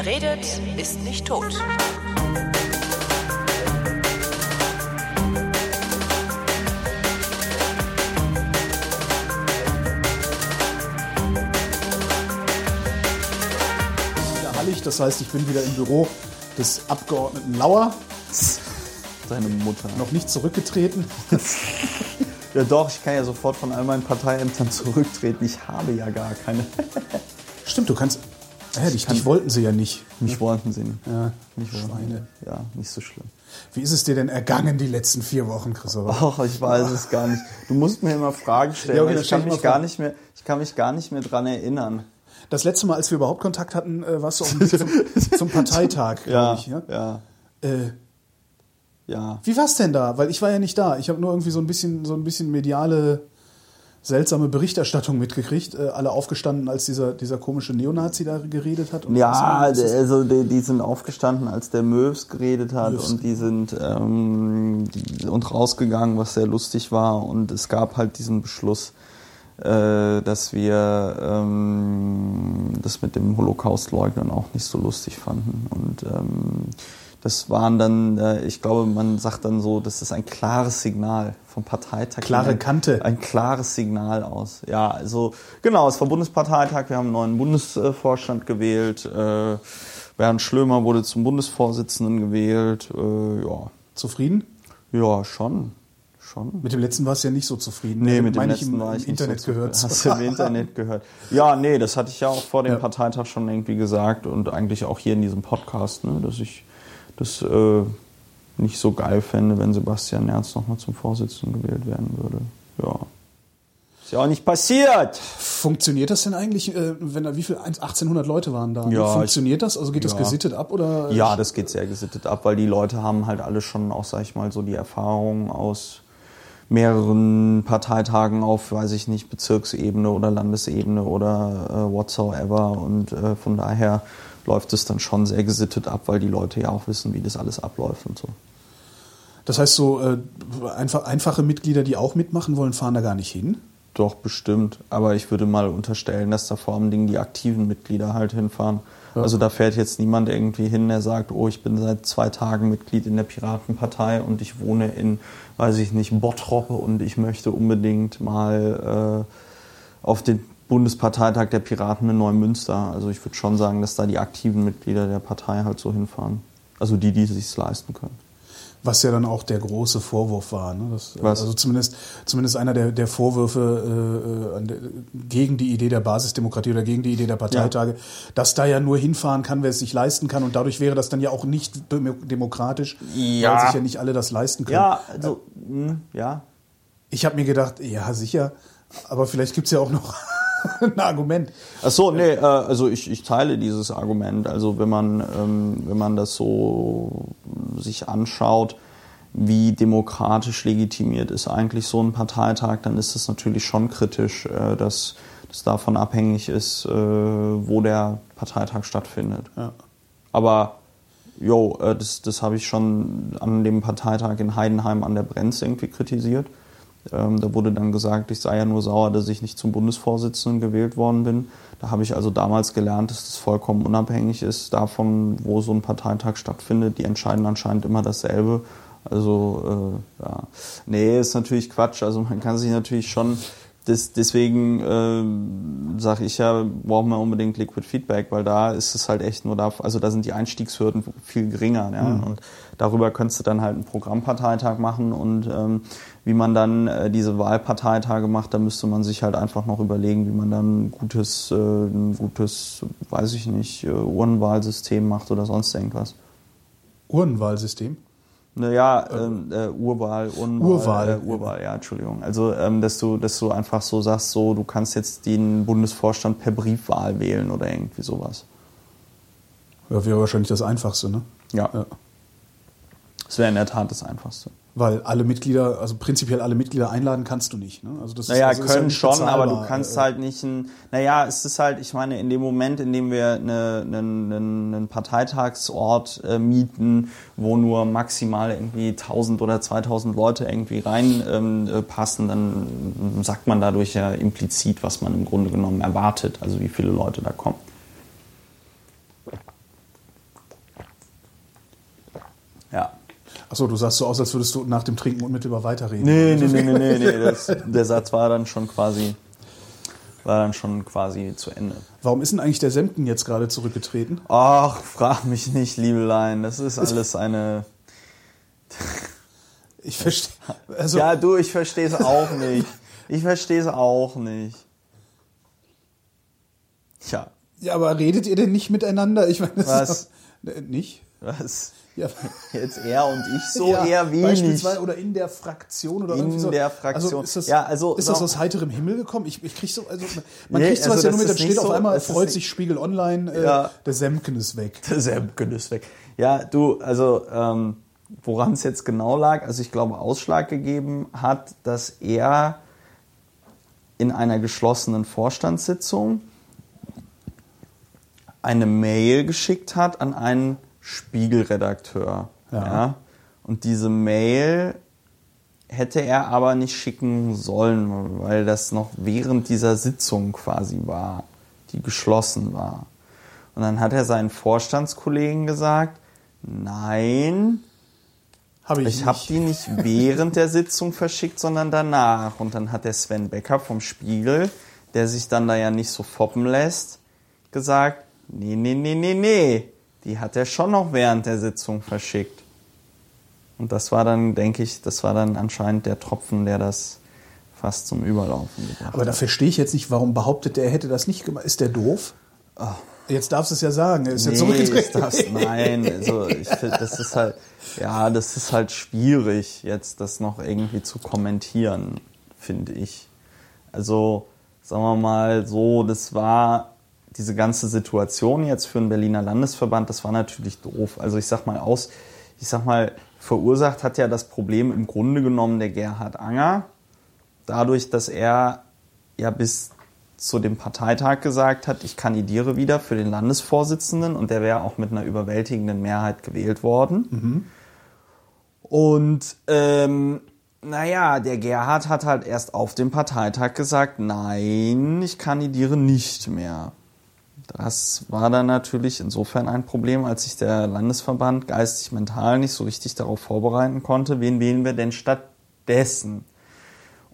Wer redet, ist nicht tot. Wieder hallig, das heißt, ich bin wieder im Büro des Abgeordneten Lauer, Seine Mutter. noch nicht zurückgetreten. Ja doch, ich kann ja sofort von all meinen Parteiämtern zurücktreten. Ich habe ja gar keine. Stimmt, du kannst. Ja, dich, dich wollten sie ja nicht. Mich wollten sie nicht. Ja, Mich Schweine. Ja, nicht so schlimm. Wie ist es dir denn ergangen die letzten vier Wochen, Christopher? Ach, ich weiß es gar nicht. Du musst mir immer Fragen stellen. Ja, okay, ich, kann ich mich gar nicht mehr, ich kann mich gar nicht mehr dran erinnern. Das letzte Mal, als wir überhaupt Kontakt hatten, äh, warst du Weg zum, zum Parteitag, glaube Ja, ich. Ja? ja, Äh, ja. wie war's denn da? Weil ich war ja nicht da. Ich habe nur irgendwie so ein bisschen, so ein bisschen mediale, seltsame Berichterstattung mitgekriegt. Äh, alle aufgestanden, als dieser, dieser komische Neonazi da geredet hat. Ja, also die, die sind aufgestanden, als der Möws geredet hat Möws. und die sind ähm, die, und rausgegangen, was sehr lustig war. Und es gab halt diesen Beschluss, äh, dass wir ähm, das mit dem Holocaust-Leugnen auch nicht so lustig fanden. Und ähm, das waren dann, äh, ich glaube, man sagt dann so, das ist ein klares Signal vom Parteitag. Klare ein, Kante. Ein klares Signal aus. Ja, also genau, es war Bundesparteitag, wir haben einen neuen Bundesvorstand gewählt. Äh, Bernd Schlömer wurde zum Bundesvorsitzenden gewählt. Äh, ja. Zufrieden? ja, schon. Schon. Mit dem letzten warst du ja nicht so zufrieden. Nee, Also, mit dem letzten im, war im ich nicht Internet so gehört. Hast du im Internet gehört? Ja, nee, das hatte ich ja auch vor dem Ja. Parteitag schon irgendwie gesagt und eigentlich auch hier in diesem Podcast, ne, dass ich das äh, nicht so geil fände, wenn Sebastian Nerz nochmal zum Vorsitzenden gewählt werden würde. Ja. Ist ja auch nicht passiert. Funktioniert das denn eigentlich, äh, wenn da wie viel 1800 Leute waren da? Ja, Funktioniert das? Also geht das ja. gesittet ab oder? Ja, das geht sehr gesittet ab, weil die Leute haben halt alle schon auch, sag ich mal, so die Erfahrung aus mehreren Parteitagen auf, weiß ich nicht, Bezirksebene oder Landesebene oder äh, whatsoever. Und äh, von daher läuft es dann schon sehr gesittet ab, weil die Leute ja auch wissen, wie das alles abläuft und so. Das heißt so äh, einfach, einfache Mitglieder, die auch mitmachen wollen, fahren da gar nicht hin. Doch, bestimmt. Aber ich würde mal unterstellen, dass da vor allem Dingen die aktiven Mitglieder halt hinfahren. Ja. Also da fährt jetzt niemand irgendwie hin, der sagt, oh, ich bin seit zwei Tagen Mitglied in der Piratenpartei und ich wohne in, weiß ich nicht, Bottrop und ich möchte unbedingt mal äh, auf den Bundesparteitag der Piraten in Neumünster. Also ich würde schon sagen, dass da die aktiven Mitglieder der Partei halt so hinfahren. Also die, die es sich leisten können. Was ja dann auch der große Vorwurf war. Ne? Das, Was? Also zumindest, zumindest einer der, der Vorwürfe äh, gegen die Idee der Basisdemokratie oder gegen die Idee der Parteitage, dass da ja nur hinfahren kann, wer es sich leisten kann. Und dadurch wäre das dann ja auch nicht demo- demokratisch, Ja. weil sich ja nicht alle das leisten können. Ja, also, mh, ja, Ich habe mir gedacht, ja, sicher, aber vielleicht gibt's ja auch noch ein Argument. Ach so, nee, äh, also ich, ich teile dieses Argument. Also wenn man, ähm, wenn man das so sich anschaut, wie demokratisch legitimiert ist eigentlich so ein Parteitag, dann ist es natürlich schon kritisch, äh, dass das davon abhängig ist, äh, wo der Parteitag stattfindet. Ja. Aber jo, das, das habe ich schon an dem Parteitag in Heidenheim an der Brenz irgendwie kritisiert. Ähm, da wurde dann gesagt, ich sei ja nur sauer, dass ich nicht zum Bundesvorsitzenden gewählt worden bin. Da habe ich also damals gelernt, dass das vollkommen unabhängig ist davon, wo so ein Parteitag stattfindet. Die entscheiden anscheinend immer dasselbe. Also, äh, ja. Nee, ist natürlich Quatsch. Also man kann sich natürlich schon das, deswegen äh, sage ich ja, brauchen wir unbedingt Liquid Feedback, weil da ist es halt echt nur da, also da sind die Einstiegshürden viel geringer. Ja? Und darüber könntest du dann halt einen Programmparteitag machen und ähm, wie man dann äh, diese Wahlparteitage macht, da müsste man sich halt einfach noch überlegen, wie man dann ein gutes, äh, ein gutes, weiß ich nicht, äh, Urnenwahlsystem macht oder sonst irgendwas. Urnenwahlsystem. Naja, ähm, äh, Urwahl, Unwahl, Urwahl. Äh, Urwahl, ja, Entschuldigung. Also, ähm, dass, du, dass du einfach so sagst, so, du kannst jetzt den Bundesvorstand per Briefwahl wählen oder irgendwie sowas. Ja, wäre wahrscheinlich das Einfachste, ne? Ja, Ja. das wäre in der Tat das Einfachste. Weil alle Mitglieder, also prinzipiell alle Mitglieder einladen kannst du nicht. Ne? Also das ist- Naja, also ist ja können nicht schon, aber du kannst Äh, halt nicht ein. Naja, es ist halt, ich meine, in dem Moment, in dem wir eine, einen, einen, einen Parteitagsort äh, mieten, wo nur maximal irgendwie 1000 oder 2000 Leute irgendwie rein ähm, äh, passen, dann sagt man dadurch ja implizit, was man im Grunde genommen erwartet, also wie viele Leute da kommen. Achso, du sahst so aus, als würdest du nach dem Trinken unmittelbar weiterreden. Nee, nee, nee, nee, nee, nee. Das, der Satz war dann schon quasi, war dann schon quasi zu Ende. Warum ist denn eigentlich der Semken jetzt gerade zurückgetreten? Ach, frag mich nicht, Liebelein. Das ist alles eine. Ich verstehe. Also, Ja, du, ich verstehe es auch nicht. Ich verstehe es auch nicht. Tja, ja, aber redet ihr denn nicht miteinander? Ich meine, das Was? ist doch, nicht? was? Ja, Jetzt er und ich so ja, eher wenig. Beispielsweise oder in der Fraktion oder In irgendwie so. der Fraktion. Also ist das, Ja, also, ist das aus heiterem Himmel gekommen? Ich, ich krieg so, also man Nee, kriegt sowas also ja nur mit, dann steht auf so- einmal, es ist freut sich Spiegel Online, äh, Ja. der Semken ist weg. Der Semken ist weg. Ja, du, also ähm, woran es jetzt genau lag, also ich glaube, Ausschlag gegeben hat, dass er in einer geschlossenen Vorstandssitzung eine Mail geschickt hat an einen Spiegelredakteur. Ja. Ja. Und diese Mail hätte er aber nicht schicken sollen, weil das noch während dieser Sitzung quasi war, die geschlossen war. Und dann hat er seinen Vorstandskollegen gesagt, nein, Habe ich, ich habe die nicht während der Sitzung verschickt, sondern danach. Und dann hat der Sven Becker vom Spiegel, der sich dann da ja nicht so foppen lässt, gesagt, nee, nee, nee, nee, nee, die hat er schon noch während der Sitzung verschickt. Und das war dann, denke ich, das war dann anscheinend der Tropfen, der das fast zum Überlaufen gebracht Aber da verstehe ich jetzt nicht, warum behauptet der, er hätte das nicht gemacht. Ist der doof? Jetzt darfst du es ja sagen. Er ist jetzt. Nee, ist zurückgetreten. das, nein, also ich finde, das ist halt, ja, das ist halt schwierig, jetzt das noch irgendwie zu kommentieren, finde ich. Also, sagen wir mal so, das war diese ganze Situation jetzt für den Berliner Landesverband, das war natürlich doof. Also ich sag mal aus, ich sag mal, verursacht hat ja das Problem im Grunde genommen der Gerhard Anger, dadurch, dass er ja bis zu dem Parteitag gesagt hat, ich kandidiere wieder für den Landesvorsitzenden und der wäre auch mit einer überwältigenden Mehrheit gewählt worden. Und ähm, naja, der Gerhard hat halt erst auf dem Parteitag gesagt, nein, ich kandidiere nicht mehr. Das war dann natürlich insofern ein Problem, als sich der Landesverband geistig mental nicht so richtig darauf vorbereiten konnte, wen wählen wir denn stattdessen.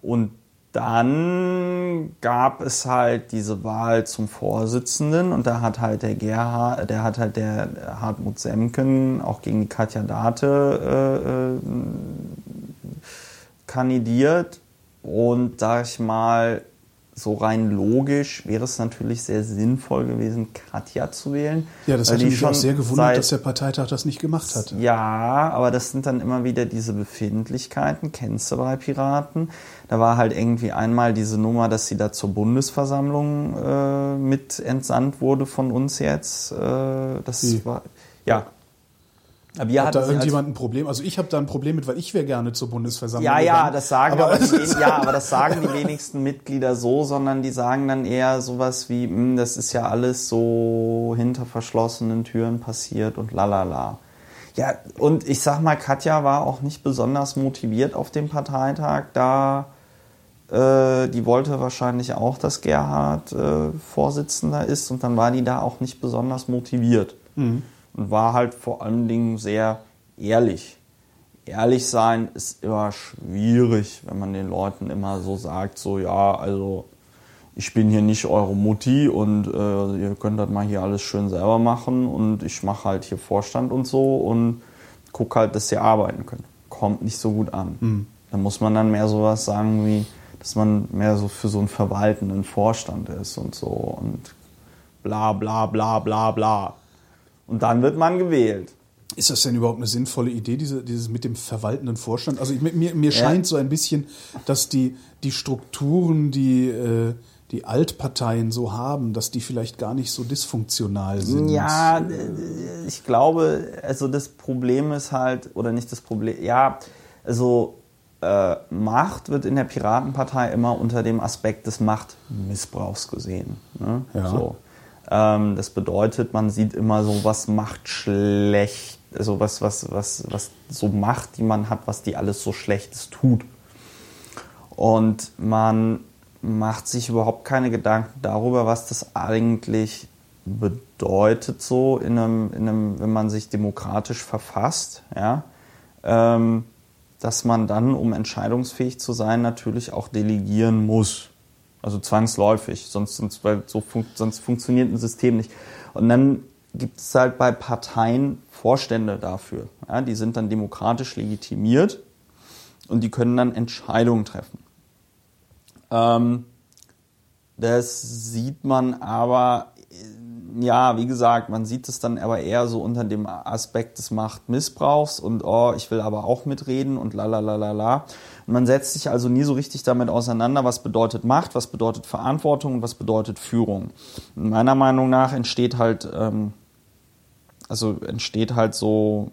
Und dann gab es halt diese Wahl zum Vorsitzenden und da hat halt der Gerhard, der hat halt der Hartmut Semken auch gegen die Katja Date äh, äh, kandidiert und sag ich mal, so rein logisch wäre es natürlich sehr sinnvoll gewesen, Katja zu wählen. Ja, das hat die mich auch sehr gewundert, seit- dass der Parteitag das nicht gemacht hat. ja, aber das sind dann immer wieder diese Befindlichkeiten, kennst du bei Piraten. Da war halt irgendwie einmal diese Nummer, dass sie da zur Bundesversammlung äh, mit entsandt wurde von uns jetzt. Äh, das Wie? war ja. Wir Hat da irgendjemand ein Problem? Also ich habe da ein Problem mit, weil ich wäre gerne zur Bundesversammlung ja, ja, gegangen. das sagen aber, aber, die, ja, aber das sagen die wenigsten Mitglieder so, sondern die sagen dann eher sowas wie, "Hm, das ist ja alles so hinter verschlossenen Türen passiert und lalala. Ja, und ich sag mal, Katja war auch nicht besonders motiviert auf dem Parteitag, da äh, die wollte wahrscheinlich auch, dass Gerhard äh, Vorsitzender ist und dann war die da auch nicht besonders motiviert und war halt vor allen Dingen sehr ehrlich ehrlich sein ist immer schwierig, wenn man den Leuten immer so sagt, so ja, also ich bin hier nicht eure Mutti und äh, ihr könnt das mal hier alles schön selber machen und ich mache halt hier Vorstand und so und guck halt, dass ihr arbeiten könnt. Kommt nicht so gut an. Da muss man dann mehr sowas sagen wie, dass man mehr so für so einen verwaltenden Vorstand ist und so und bla bla bla bla bla. Und dann wird man gewählt. Ist das denn überhaupt eine sinnvolle Idee, diese, dieses mit dem verwaltenden Vorstand? Also ich, mir, mir scheint so ein bisschen, dass die, die Strukturen, die äh, die Altparteien so haben, dass die vielleicht gar nicht so dysfunktional sind. Ja, ich glaube, also das Problem ist halt, oder nicht das Problem, ja, also äh, Macht wird in der Piratenpartei immer unter dem Aspekt des Machtmissbrauchs gesehen. Ne? Ja. So. Ähm, das bedeutet, man sieht immer so, was macht schlecht, also was, was, was, was so Macht, die man hat, was die alles so Schlechtes tut. Und man macht sich überhaupt keine Gedanken darüber, was das eigentlich bedeutet, so in einem, in einem wenn man sich demokratisch verfasst. Ja? ähm, dass man dann, um entscheidungsfähig zu sein, natürlich auch delegieren muss. Also zwangsläufig, sonst, sonst, weil so fun sonst funktioniert ein System nicht. Und dann gibt es halt bei Parteien Vorstände dafür. Ja, die sind dann demokratisch legitimiert und die können dann Entscheidungen treffen. Ähm, das sieht man aber, ja, wie gesagt, man sieht es dann aber eher so unter dem Aspekt des Machtmissbrauchs und oh, ich will aber auch mitreden und la la la la la. Man setzt sich also nie so richtig damit auseinander, was bedeutet Macht, was bedeutet Verantwortung und was bedeutet Führung. Und meiner Meinung nach entsteht halt, ähm, also entsteht halt so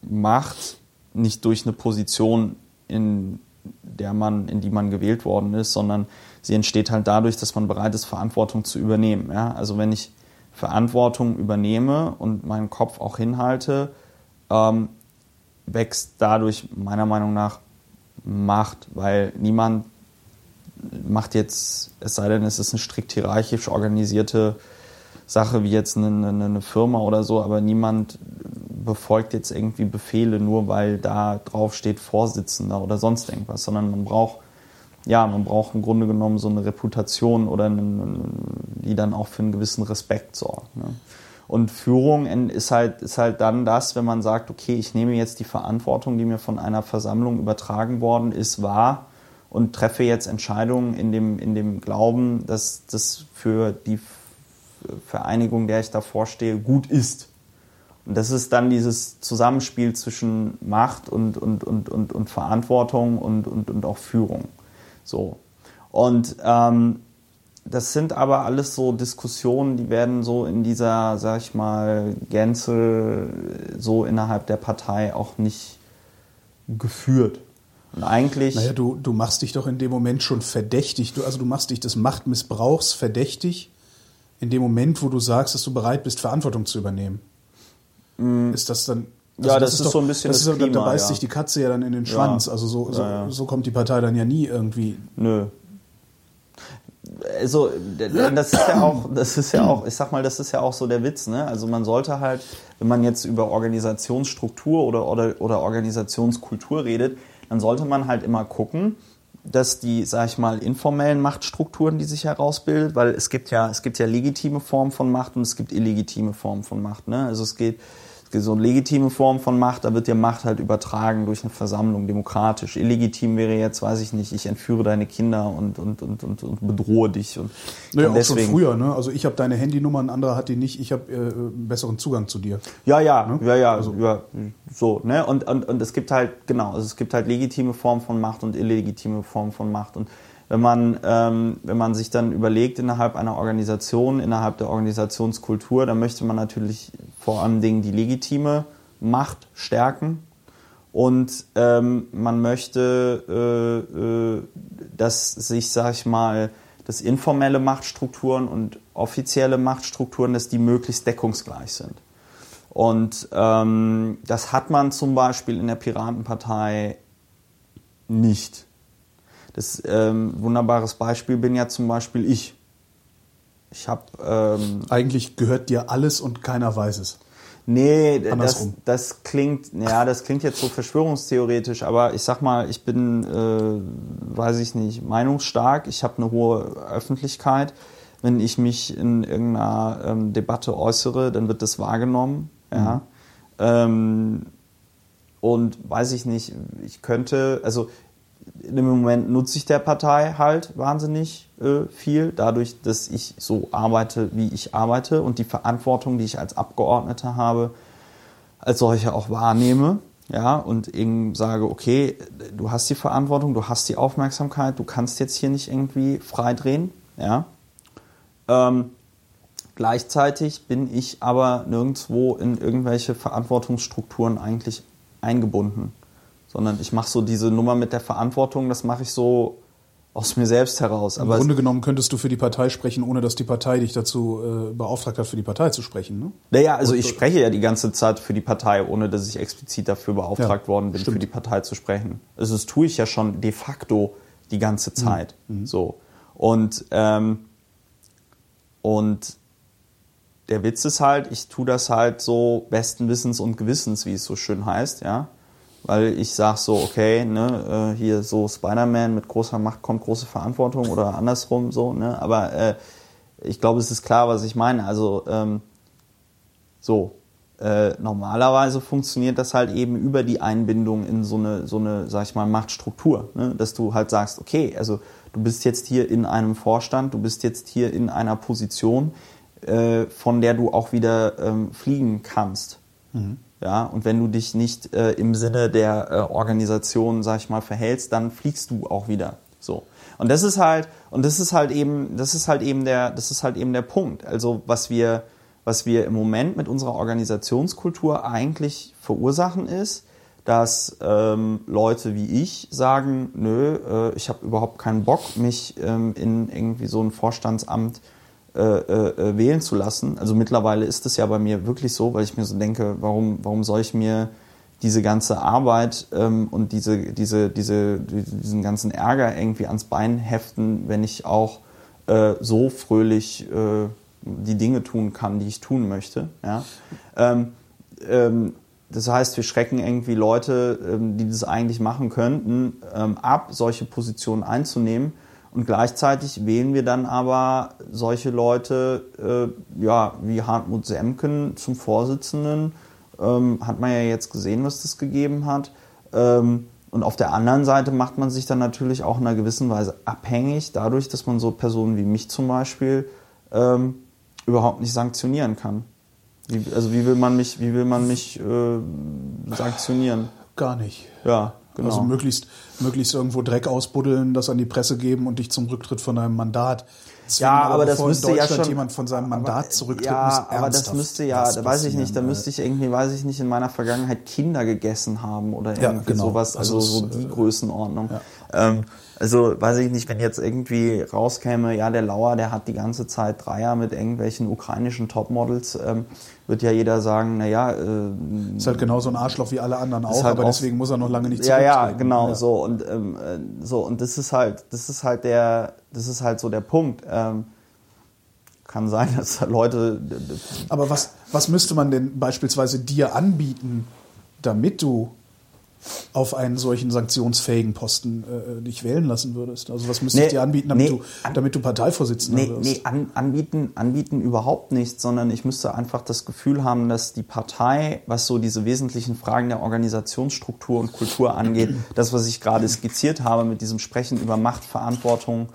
Macht nicht durch eine Position, in der man, in die man gewählt worden ist, sondern sie entsteht halt dadurch, dass man bereit ist, Verantwortung zu übernehmen. Ja? Also wenn ich Verantwortung übernehme und meinen Kopf auch hinhalte, ähm, wächst dadurch meiner Meinung nach Macht, weil niemand macht jetzt, es sei denn, es ist eine strikt hierarchisch organisierte Sache wie jetzt eine, eine, eine Firma oder so, aber niemand befolgt jetzt irgendwie Befehle nur, weil da drauf steht Vorsitzender oder sonst irgendwas, sondern man braucht ja, man braucht im Grunde genommen so eine Reputation oder eine, die dann auch für einen gewissen Respekt sorgt. Ne? Und Führung ist halt, ist halt dann das, wenn man sagt, okay, ich nehme jetzt die Verantwortung, die mir von einer Versammlung übertragen worden ist, wahr und treffe jetzt Entscheidungen in dem, in dem Glauben, dass das für die Vereinigung, der ich davor stehe, gut ist. Und das ist dann dieses Zusammenspiel zwischen Macht und, und, und, und, und Verantwortung und, und, und auch Führung. So. Und ähm, das sind aber alles so Diskussionen, die werden so in dieser, sag ich mal, Gänze so innerhalb der Partei auch nicht geführt. Und eigentlich. Naja, du, du machst dich doch in dem Moment schon verdächtig. Du, also du machst dich des Machtmissbrauchs verdächtig in dem Moment, wo du sagst, dass du bereit bist, Verantwortung zu übernehmen. Mm. Ist das dann also ja, das, das ist, doch, so ein bisschen das, das ist, Klima, Da beißt ja. sich die Katze ja dann in den Schwanz. Ja. Also so, so, ja, so, kommt die Partei dann ja nie irgendwie. Nö. Also das ist ja auch, das ist ja auch, ich sag mal, das ist ja auch so der Witz, ne? Also man sollte halt, wenn man jetzt über Organisationsstruktur oder, oder, oder Organisationskultur redet, dann sollte man halt immer gucken, dass die, sag ich mal, informellen Machtstrukturen, die sich herausbildet, weil es gibt ja, es gibt ja legitime Formen von Macht und es gibt illegitime Formen von Macht. Ne? Also es geht so eine legitime Form von Macht, da wird dir Macht halt übertragen durch eine Versammlung, demokratisch. Illegitim wäre jetzt, weiß ich nicht, ich entführe deine Kinder und, und, und, und, und bedrohe dich. Und naja, auch deswegen, schon früher, ne? Also ich habe deine Handynummer, ein anderer hat die nicht, ich habe äh, einen besseren Zugang zu dir. Ja, ja, ne? ja, ja, also. ja, so, ne? Und, und, und es gibt halt, genau, also es gibt halt legitime Formen von Macht und illegitime Formen von Macht. Und wenn man, ähm, wenn man sich dann überlegt innerhalb einer Organisation, innerhalb der Organisationskultur, dann möchte man natürlich vor allen Dingen die legitime Macht stärken und ähm, man möchte, äh, äh, dass sich, sag ich mal, dass informelle Machtstrukturen und offizielle Machtstrukturen, dass die möglichst deckungsgleich sind. Und ähm, das hat man zum Beispiel in der Piratenpartei nicht. Das ähm, wunderbares Beispiel bin ja zum Beispiel ich. Ich habe ähm, eigentlich gehört dir alles und keiner weiß es. Nee, das, das klingt, ja, das klingt jetzt so verschwörungstheoretisch, aber ich sag mal, ich bin, äh, weiß ich nicht, meinungsstark. Ich habe eine hohe Öffentlichkeit. Wenn ich mich in irgendeiner ähm, Debatte äußere, dann wird das wahrgenommen. Ja. Mhm. Ähm, und weiß ich nicht, ich könnte, also dem Moment nutze ich der Partei halt wahnsinnig äh, viel, dadurch, dass ich so arbeite, wie ich arbeite und die Verantwortung, die ich als Abgeordneter habe, als solche auch wahrnehme. Ja, und eben sage, okay, du hast die Verantwortung, du hast die Aufmerksamkeit, du kannst jetzt hier nicht irgendwie frei drehen. Ja. Ähm, gleichzeitig bin ich aber nirgendwo in irgendwelche Verantwortungsstrukturen eigentlich eingebunden sondern ich mache so diese Nummer mit der Verantwortung, das mache ich so aus mir selbst heraus. Aber Im Grunde genommen könntest du für die Partei sprechen, ohne dass die Partei dich dazu äh, beauftragt hat, für die Partei zu sprechen. Ne? Naja, also ich spreche ja die ganze Zeit für die Partei, ohne dass ich explizit dafür beauftragt ja, worden bin, stimmt. für die Partei zu sprechen. Also das tue ich ja schon de facto die ganze mhm. Zeit. Mhm. So. Und, ähm, und der Witz ist halt, ich tue das halt so besten Wissens und Gewissens, wie es so schön heißt, ja. Weil ich sag so, okay, ne, äh, hier so Spider-Man mit großer Macht kommt große Verantwortung oder andersrum so, ne. Aber äh, ich glaube, es ist klar, was ich meine. Also ähm, so, äh, normalerweise funktioniert das halt eben über die Einbindung in so eine, so eine, sag ich mal, Machtstruktur. Ne? Dass du halt sagst, okay, also du bist jetzt hier in einem Vorstand, du bist jetzt hier in einer Position, äh, von der du auch wieder ähm, fliegen kannst. Mhm. Ja, und wenn du dich nicht äh, im Sinne der äh, Organisation, sag ich mal, verhältst, dann fliegst du auch wieder. So. Und das ist halt, und das ist halt eben, das ist halt eben der, das ist halt eben der Punkt. Also was wir, was wir im Moment mit unserer Organisationskultur eigentlich verursachen ist, dass ähm, Leute wie ich sagen, nö, äh, ich habe überhaupt keinen Bock, mich ähm, in irgendwie so ein Vorstandsamt äh, äh, wählen zu lassen. Also mittlerweile ist es ja bei mir wirklich so, weil ich mir so denke, warum, warum soll ich mir diese ganze Arbeit ähm, und diese, diese, diese, diesen ganzen Ärger irgendwie ans Bein heften, wenn ich auch äh, so fröhlich äh, die Dinge tun kann, die ich tun möchte. Ja? Ähm, ähm, das heißt, wir schrecken irgendwie Leute, ähm, die das eigentlich machen könnten, ähm, ab, solche Positionen einzunehmen. Und gleichzeitig wählen wir dann aber solche Leute, äh, ja, wie Hartmut Semken zum Vorsitzenden. Ähm, hat man ja jetzt gesehen, was das gegeben hat. Ähm, und auf der anderen Seite macht man sich dann natürlich auch in einer gewissen Weise abhängig, dadurch, dass man so Personen wie mich zum Beispiel ähm, überhaupt nicht sanktionieren kann. Wie, also wie will man mich, wie will man mich äh, sanktionieren? Gar nicht. Ja, genau. Also möglichst, möglichst irgendwo Dreck ausbuddeln, das an die Presse geben und dich zum Rücktritt von deinem Mandat zwingen. Ja, aber, das müsste ja schon jemand von seinem Mandat aber, zurücktreten ja, muss. aber das müsste ja, da weiß ich nicht, da müsste ich irgendwie, weiß ich nicht, in meiner Vergangenheit Kinder gegessen haben oder irgendwie ja, genau. sowas, also, also so die Größenordnung. Ja. Ähm, also weiß ich nicht, wenn jetzt irgendwie rauskäme, ja, der Lauer, der hat die ganze Zeit Dreier mit irgendwelchen ukrainischen Topmodels, ähm, wird ja jeder sagen, naja. Äh, ist halt genauso ein Arschloch wie alle anderen auch, halt aber deswegen muss er noch lange nicht Ja, ja, genau, ja. so und ähm, äh, so und das ist halt, das ist halt der, das ist halt so der Punkt. Ähm, kann sein, dass Leute. Aber was, was müsste man denn beispielsweise dir anbieten, damit du auf einen solchen sanktionsfähigen Posten äh, dich wählen lassen würdest? Also was müsstest nee, du dir anbieten, damit, nee, du, damit du Parteivorsitzender nee, wirst? Nee, an, anbieten, anbieten überhaupt nicht, sondern ich müsste einfach das Gefühl haben, dass die Partei, was so diese wesentlichen Fragen der Organisationsstruktur und Kultur angeht, das, was ich gerade skizziert habe mit diesem Sprechen über Macht, Verantwortung,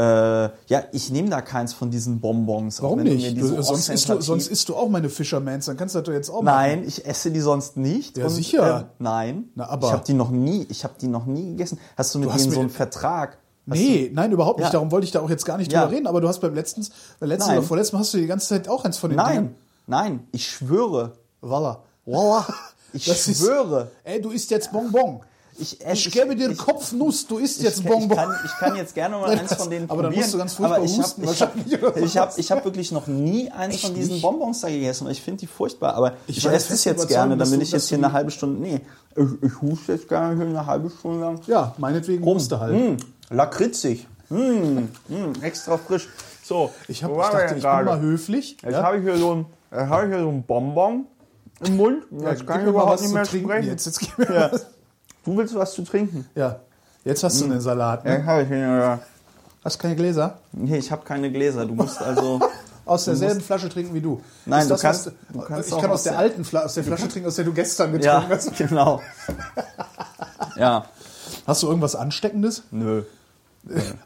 äh, ja, ich nehme da keins von diesen Bonbons. Warum nicht? Du, sonst, isst du, sonst isst du auch meine Fishermans, dann kannst du das doch jetzt auch machen. Nein, ich esse die sonst nicht. Ja, und, sicher. Äh, nein, Na, aber ich habe die noch nie, ich habe die noch nie gegessen. Hast du mit du denen so einen Vertrag? nee, du? nein, überhaupt nicht. Ja. Darum wollte ich da auch jetzt gar nicht ja. drüber reden. Aber du hast beim letzten, beim letzten oder vorletzten hast du die ganze Zeit auch eins von den Nein, Dingen. nein, ich schwöre. Voila. Voila. Ich das schwöre. Ist, ey, du isst jetzt Bonbon. Ich, esse, ich gebe dir ich, Kopfnuss, du isst jetzt Bonbon. Ich kann, ich kann jetzt gerne mal eins von denen aber probieren. Aber dann musst du ganz furchtbar ich husten. Hab, ich habe ich hab, ich hab wirklich noch nie eins Echt von diesen nicht? Bonbons da gegessen. Ich finde die furchtbar. Aber ich, ich esse es jetzt gerne, damit ich jetzt hier eine halbe Stunde... Nee, ich, ich huste jetzt gerne hier eine halbe Stunde lang. Ja, meinetwegen huste halt. Mmh, lakritzig. Mmh, mmh, extra frisch. So, ich, hab, ich dachte, ich bin mal höflich. Jetzt ja? habe ich hier so ein, hab ich hier so ein Bonbon im Mund. Jetzt ja, kann ich überhaupt nicht mehr sprechen. Jetzt, jetzt gib mir ja. was. Du willst was zu trinken? Ja. Jetzt hast du hm. einen Salat. Ne? Ja, habe ich. Ja. Hast du keine Gläser? Nee, ich habe keine Gläser. Du musst also. aus derselben. Flasche trinken wie du. Nein, du kannst, was, du kannst. Ich kann aus der, der alten Fla aus der Flasche trinken, aus der du gestern getrunken ja, hast. Genau. ja. Hast du irgendwas Ansteckendes? Nö.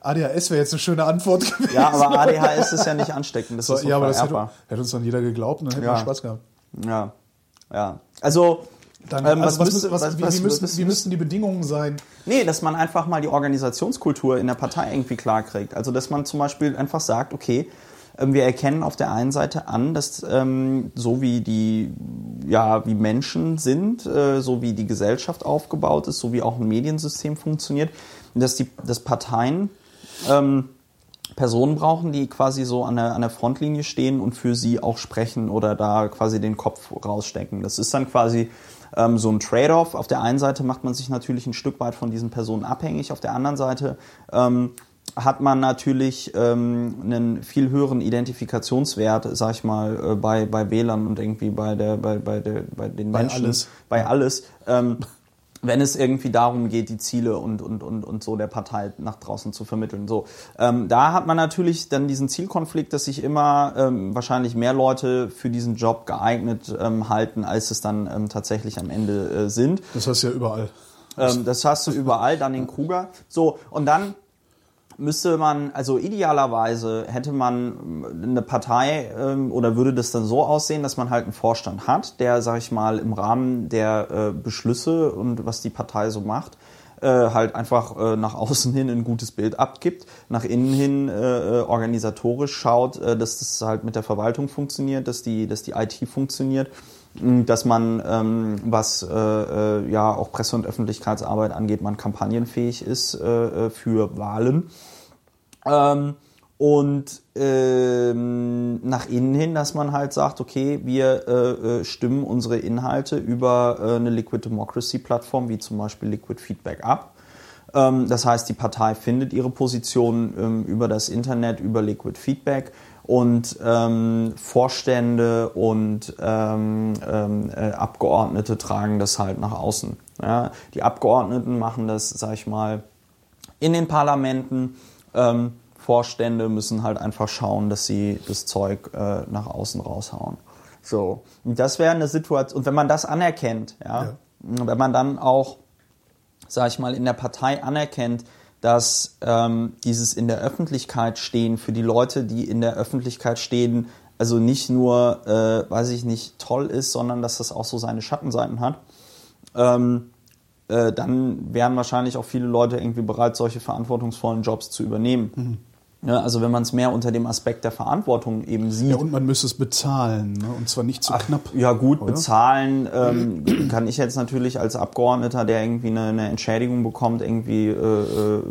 ADHS wäre jetzt eine schöne Antwort gewesen. Ja, aber ADHS ist ja nicht ansteckend. Das so, ist ja, aber das hätte, hätte, uns dann jeder geglaubt und dann hätten ja. wir Spaß gehabt. Ja. Ja. Also, dann, ähm, also was, müsste, was, was, wie, wie, müssen, wie müssten die Bedingungen sein? Nee, dass man einfach mal die Organisationskultur in der Partei irgendwie klarkriegt. Also dass man zum Beispiel einfach sagt, okay, ähm, wir erkennen auf der einen Seite an, dass ähm, so wie die, ja, wie Menschen sind, äh, so wie die Gesellschaft aufgebaut ist, so wie auch ein Mediensystem funktioniert, dass die, dass Parteien ähm, Personen brauchen, die quasi so an der, an der Frontlinie stehen und für sie auch sprechen oder da quasi den Kopf rausstecken. Das ist dann quasi ähm, so ein Trade-off. Auf der einen Seite macht man sich natürlich ein Stück weit von diesen Personen abhängig, auf der anderen Seite ähm, hat man natürlich ähm, einen viel höheren Identifikationswert, sag ich mal, äh, bei, bei Wählern und irgendwie bei der, bei, bei der, bei den Bei Menschen. alles. Bei alles. Ähm, wenn es irgendwie darum geht, die Ziele und, und, und, und so der Partei nach draußen zu vermitteln. So, ähm, da hat man natürlich dann diesen Zielkonflikt, dass sich immer ähm, wahrscheinlich mehr Leute für diesen Job geeignet ähm, halten, als es dann ähm, tatsächlich am Ende äh, sind. Das heißt ja überall. Ähm, das hast du überall, dann in Kruger. So, und dann müsste man, also idealerweise hätte man eine Partei ähm, oder würde das dann so aussehen, dass man halt einen Vorstand hat, der, sag ich mal, im Rahmen der äh, Beschlüsse und was die Partei so macht, äh, halt einfach äh, nach außen hin ein gutes Bild abgibt, nach innen hin organisatorisch schaut, dass das halt mit der Verwaltung funktioniert, dass die, dass die IT funktioniert dass man, ähm, was äh, äh, ja auch Presse- und Öffentlichkeitsarbeit angeht, man kampagnenfähig ist äh, äh, für Wahlen. Ähm, und ähm, nach innen hin, dass man halt sagt, okay, wir äh, stimmen unsere Inhalte über eine Liquid Democracy Plattform, wie zum Beispiel Liquid Feedback ab. Ähm, das heißt, die Partei findet ihre Position ähm, über das Internet, über Liquid Feedback und ähm, Vorstände und ähm, ähm, äh, Abgeordnete tragen das halt nach außen. Ja? Die Abgeordneten machen das, sag ich mal, in den Parlamenten. Ähm, Vorstände müssen halt einfach schauen, dass sie das Zeug äh, nach außen raushauen. So, und das wäre eine Situation, und wenn man das anerkennt, ja, wenn man dann auch, sag ich mal, in der Partei anerkennt, dass ähm, dieses in der Öffentlichkeit stehen für die Leute, die in der Öffentlichkeit stehen, also nicht nur, äh, weiß ich nicht, toll ist, sondern dass das auch so seine Schattenseiten hat, ähm, äh, dann wären wahrscheinlich auch viele Leute irgendwie bereit, solche verantwortungsvollen Jobs zu übernehmen. Ja, also wenn man es mehr unter dem Aspekt der Verantwortung eben sieht. Ja, und man müsste es bezahlen, ne? und zwar nicht zu knapp. Ja gut, oder? bezahlen ähm, kann ich jetzt natürlich als Abgeordneter, der irgendwie eine, eine Entschädigung bekommt, irgendwie äh, äh,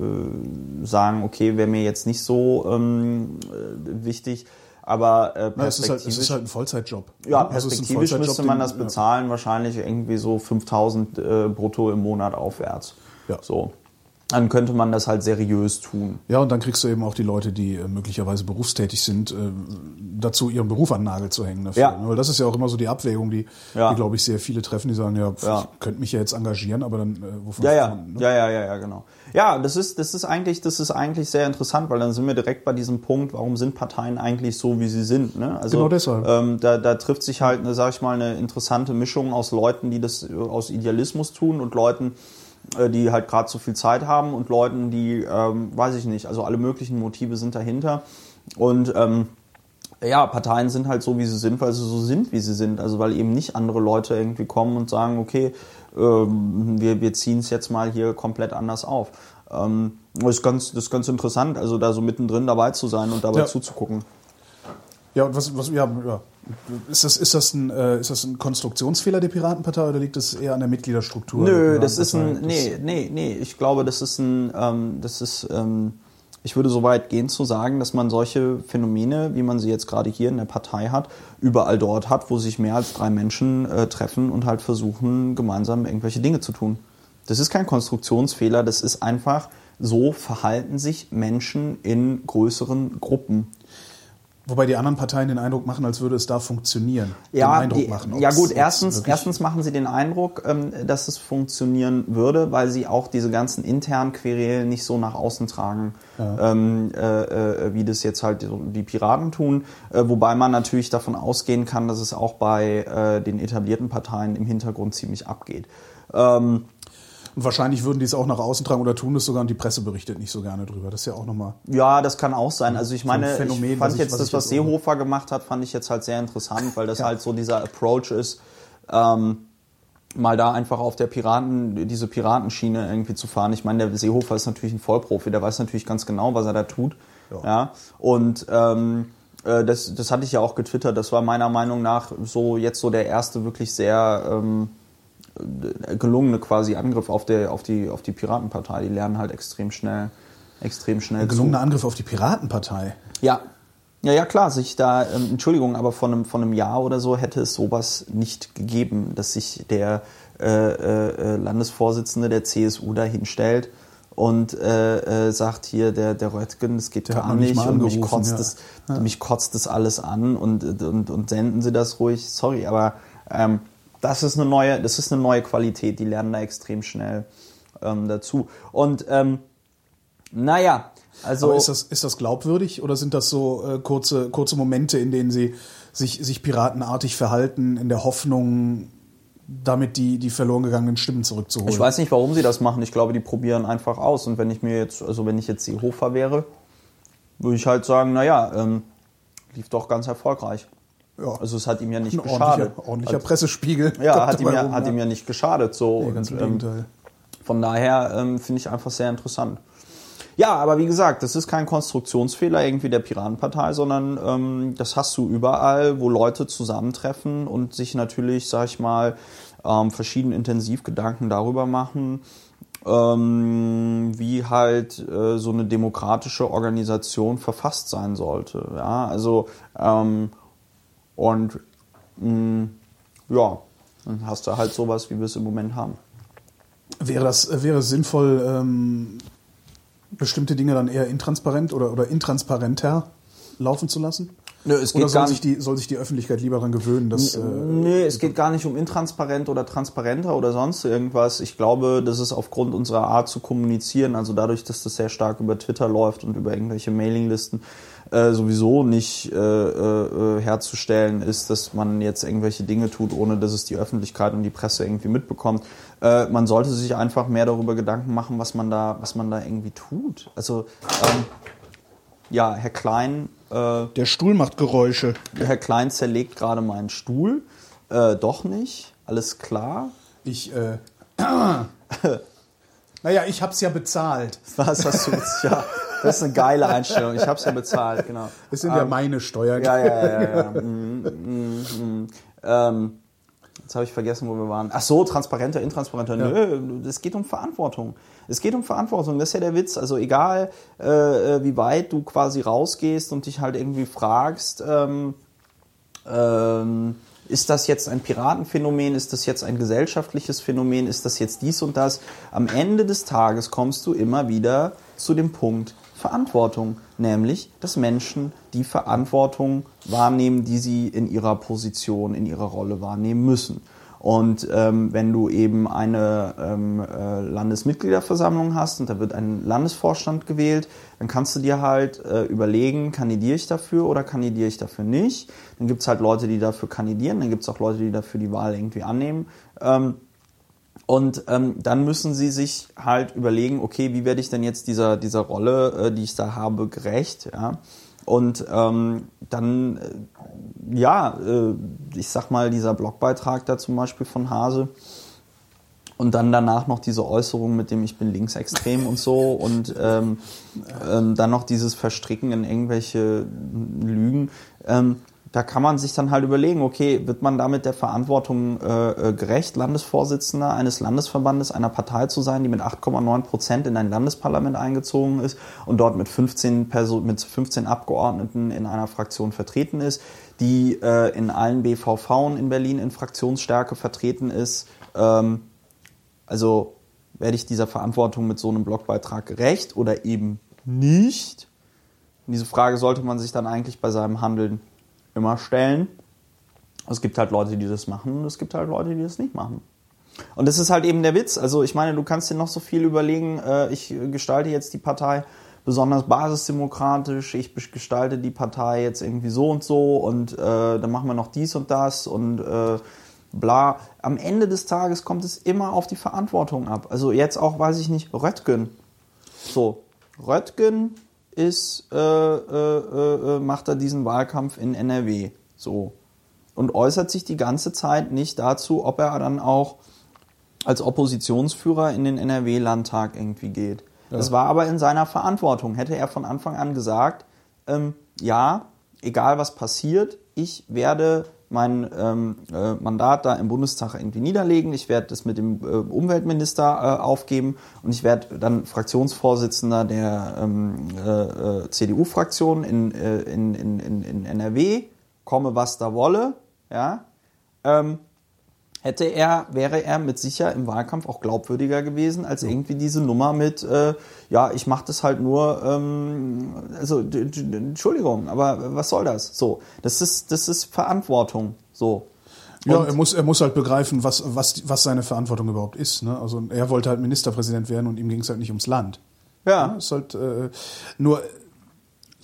sagen, okay, wäre mir jetzt nicht so ähm, äh, wichtig. Aber äh, Na, es, ist halt, es ist halt ein Vollzeitjob. ja, Also perspektivisch Vollzeitjob, müsste man das bezahlen, wahrscheinlich irgendwie so 5000 äh, brutto im Monat aufwärts. Ja. So. Dann könnte man das halt seriös tun. Ja, und dann kriegst du eben auch die Leute, die äh, möglicherweise berufstätig sind, äh, dazu ihren Beruf an den Nagel zu hängen dafür. Ja. Ne? Weil das ist ja auch immer so die Abwägung, die, Ja. die glaube ich, sehr viele treffen, die sagen, ja, pf, Ja. ich könnte mich ja jetzt engagieren, aber dann äh, wovon? Ja, ja, ne? ja, ja, ja, ja, genau. Ja, das ist, das ist eigentlich, das ist eigentlich sehr interessant, weil dann sind wir direkt bei diesem Punkt, warum sind Parteien eigentlich so, wie sie sind? Ne? Also, Genau deshalb. Ähm, da, da trifft sich halt, eine, sag ich mal, eine interessante Mischung aus Leuten, die das aus Idealismus tun und Leuten, die halt gerade so viel Zeit haben und Leuten, die, ähm, weiß ich nicht, also alle möglichen Motive sind dahinter und ähm, ja, Parteien sind halt so, wie sie sind, weil sie so sind, wie sie sind. Also weil eben nicht andere Leute irgendwie kommen und sagen, okay, ähm, wir, wir ziehen es jetzt mal hier komplett anders auf. Ähm, das, ist ganz, das ist ganz interessant, also da so mittendrin dabei zu sein und dabei Ja. zuzugucken. Ja, und was, was, ja, ja. Ist das, ist das ein, äh, ist das ein Konstruktionsfehler der Piratenpartei oder liegt das eher an der Mitgliederstruktur? der Nö, das ist ein, nee, nee, nee, ich glaube, das ist ein, ähm, das ist, ähm, ich würde so weit gehen zu sagen, dass man solche Phänomene, wie man sie jetzt gerade hier in der Partei hat, überall dort hat, wo sich mehr als drei Menschen äh, treffen und halt versuchen, gemeinsam irgendwelche Dinge zu tun. Das ist kein Konstruktionsfehler, das ist einfach, so verhalten sich Menschen in größeren Gruppen. Wobei die anderen Parteien den Eindruck machen, als würde es da funktionieren. Ja, den Eindruck die, machen. ja gut, erstens, erstens machen sie den Eindruck, ähm, dass es funktionieren würde, weil sie auch diese ganzen internen Querelen nicht so nach außen tragen, ähm, äh, äh, wie das jetzt halt die Piraten tun. Äh, wobei man natürlich davon ausgehen kann, dass es auch bei äh, den etablierten Parteien im Hintergrund ziemlich abgeht. Ähm, Und wahrscheinlich würden die es auch nach außen tragen oder tun es sogar und die Presse berichtet nicht so gerne drüber. Das ist ja auch nochmal. Ja, das kann auch sein. Also ich meine, Phänomen, ich fand ich- jetzt was das, was Seehofer gemacht hat, fand ich jetzt halt sehr interessant, weil das Ja. halt so dieser Approach ist, ähm, mal da einfach auf der Piraten, diese Piratenschiene irgendwie zu fahren. Ich meine, der Seehofer ist natürlich ein Vollprofi, der weiß natürlich ganz genau, was er da tut. Ja. Ja. Und ähm, äh, das, das hatte ich ja auch getwittert. Das war meiner Meinung nach so jetzt so der erste wirklich sehr ähm, gelungene quasi Angriff auf, der, auf, die, auf die Piratenpartei. Die lernen halt extrem schnell, extrem schnell Ein gelungener Angriff auf die Piratenpartei. ja. Ja, ja, klar, sich da, ähm, Entschuldigung, aber von einem, von einem Jahr oder so hätte es sowas nicht gegeben, dass sich der äh, äh, Landesvorsitzende der CSU da hinstellt und äh, äh, sagt hier der der Röttgen, das geht Der gar nicht nicht und mich kotzt ja. das mich kotzt das alles an und, und und senden Sie das ruhig. Sorry, aber ähm, das ist eine neue das ist eine neue Qualität. Die lernen da extrem schnell ähm, dazu und ähm, naja, also Aber ist das, ist das glaubwürdig oder sind das so äh, kurze, kurze Momente, in denen sie sich, sich piratenartig verhalten, in der Hoffnung, damit die, die verloren gegangenen Stimmen zurückzuholen? Ich weiß nicht, warum sie das machen. Ich glaube, die probieren einfach aus. Und wenn ich mir jetzt, also wenn ich jetzt die Hofer wäre, würde ich halt sagen, naja, ähm, lief doch ganz erfolgreich. Ja. Also es hat ihm ja nicht Ein geschadet. ordentlicher, ordentlicher Hat- Pressespiegel. ja, hat ihm ja, rum, hat ihm ja nicht geschadet. So. Nee, ganz im ähm, Gegenteil. von daher ähm, finde ich einfach sehr interessant. Ja, aber wie gesagt, das ist kein Konstruktionsfehler irgendwie der Piratenpartei, sondern ähm, das hast du überall, wo Leute zusammentreffen und sich natürlich, sag ich mal, ähm, verschieden intensiv Gedanken darüber machen, ähm, wie halt äh, so eine demokratische Organisation verfasst sein sollte. Ja, also ähm, und mh, ja, dann hast du halt sowas, wie wir es im Moment haben. Wäre das äh, wäre es sinnvoll, ähm, bestimmte Dinge dann eher intransparent oder, oder intransparenter laufen zu lassen? Nö, es Oder geht soll gar sich, nicht. die, soll sich die Öffentlichkeit lieber daran gewöhnen, dass. Äh, Nee, es geht gar nicht um intransparent oder transparenter oder sonst irgendwas. Ich glaube, das ist aufgrund unserer Art zu kommunizieren, also dadurch, dass das sehr stark über Twitter läuft und über irgendwelche Mailinglisten, äh, sowieso nicht äh, äh, herzustellen ist, dass man jetzt irgendwelche Dinge tut, ohne dass es die Öffentlichkeit und die Presse irgendwie mitbekommt. Äh, man sollte sich einfach mehr darüber Gedanken machen, was man da, was man da irgendwie tut. Also ähm, ja, Herr Klein äh, der Stuhl macht Geräusche. Herr Klein zerlegt gerade meinen Stuhl. Äh, doch nicht. Alles klar. Ich, äh, naja, ich hab's ja bezahlt. Was hast du jetzt? Ja, das ist eine geile Einstellung. Ich habe es ja bezahlt, genau. Es sind ja meine Steuern. Ja, ja, ja, ja. ja. Mm, mm, mm. Ähm, jetzt habe ich vergessen, wo wir waren. Ach so, transparenter, intransparenter. Nö, es geht um Verantwortung. Es geht um Verantwortung. Das ist ja der Witz. Also egal, äh, äh, wie weit du quasi rausgehst und dich halt irgendwie fragst, ähm, ähm, ist das jetzt ein Piratenphänomen? Ist das jetzt ein gesellschaftliches Phänomen? Ist das jetzt dies und das? Am Ende des Tages kommst du immer wieder zu dem Punkt Verantwortung, nämlich, dass Menschen die Verantwortung wahrnehmen, die sie in ihrer Position, in ihrer Rolle wahrnehmen müssen. Und ähm, wenn du eben eine ähm, äh, Landesmitgliederversammlung hast und da wird ein Landesvorstand gewählt, dann kannst du dir halt äh, überlegen, kandidiere ich dafür oder kandidiere ich dafür nicht. Dann gibt's halt Leute, die dafür kandidieren, dann gibt's auch Leute, die dafür die Wahl irgendwie annehmen. Ähm, und ähm, dann müssen sie sich halt überlegen, okay, wie werde ich denn jetzt dieser, dieser Rolle, äh, die ich da habe, gerecht? Ja? Und ähm, dann, äh, ja, äh, ich sag mal, dieser Blogbeitrag da zum Beispiel von Hase und dann danach noch diese Äußerung mit dem ich bin linksextrem und so und ähm, ähm, dann noch dieses Verstricken in irgendwelche Lügen. Ähm, da kann man sich dann halt überlegen, okay, wird man damit der Verantwortung äh, äh, gerecht, Landesvorsitzender eines Landesverbandes, einer Partei zu sein, die mit 8,9 Prozent in ein Landesparlament eingezogen ist und dort mit 15, Perso mit 15 Abgeordneten in einer Fraktion vertreten ist, die äh, in allen BVV in Berlin in Fraktionsstärke vertreten ist. Ähm, also werde ich dieser Verantwortung mit so einem Blogbeitrag gerecht oder eben nicht? Und diese Frage sollte man sich dann eigentlich bei seinem Handeln immer stellen. Es gibt halt Leute, die das machen und es gibt halt Leute, die das nicht machen. Und das ist halt eben der Witz. Also ich meine, du kannst dir noch so viel überlegen, äh, ich gestalte jetzt die Partei besonders basisdemokratisch, ich gestalte die Partei jetzt irgendwie so und so und äh, dann machen wir noch dies und das und äh, bla. Am Ende des Tages kommt es immer auf die Verantwortung ab. Also jetzt auch, weiß ich nicht, Röttgen. So, Röttgen ist, äh, äh, äh, macht da diesen Wahlkampf in NRW. So. Und äußert sich die ganze Zeit nicht dazu, ob er dann auch als Oppositionsführer in den NRW-Landtag irgendwie geht. Das war aber in seiner Verantwortung. Hätte er von Anfang an gesagt, ähm, ja, egal was passiert, ich werde mein ähm, äh, Mandat da im Bundestag irgendwie niederlegen. Ich werde das mit dem äh, Umweltminister äh, aufgeben und ich werde dann Fraktionsvorsitzender der ähm, äh, äh, CDU-Fraktion in, äh, in, in, in, in NRW, komme was da wolle. Ja, ähm, hätte er, wäre er mit sicher im Wahlkampf auch glaubwürdiger gewesen als irgendwie diese Nummer mit, äh, ja, ich mache das halt nur, ähm, also Entschuldigung, aber was soll das? So, das ist, das ist Verantwortung. So. Ja, Und- er muss, er muss halt begreifen, was, was, was seine Verantwortung überhaupt ist. Ne? Also er wollte halt Ministerpräsident werden und ihm ging es halt nicht ums Land. Ja. Ist halt, äh, nur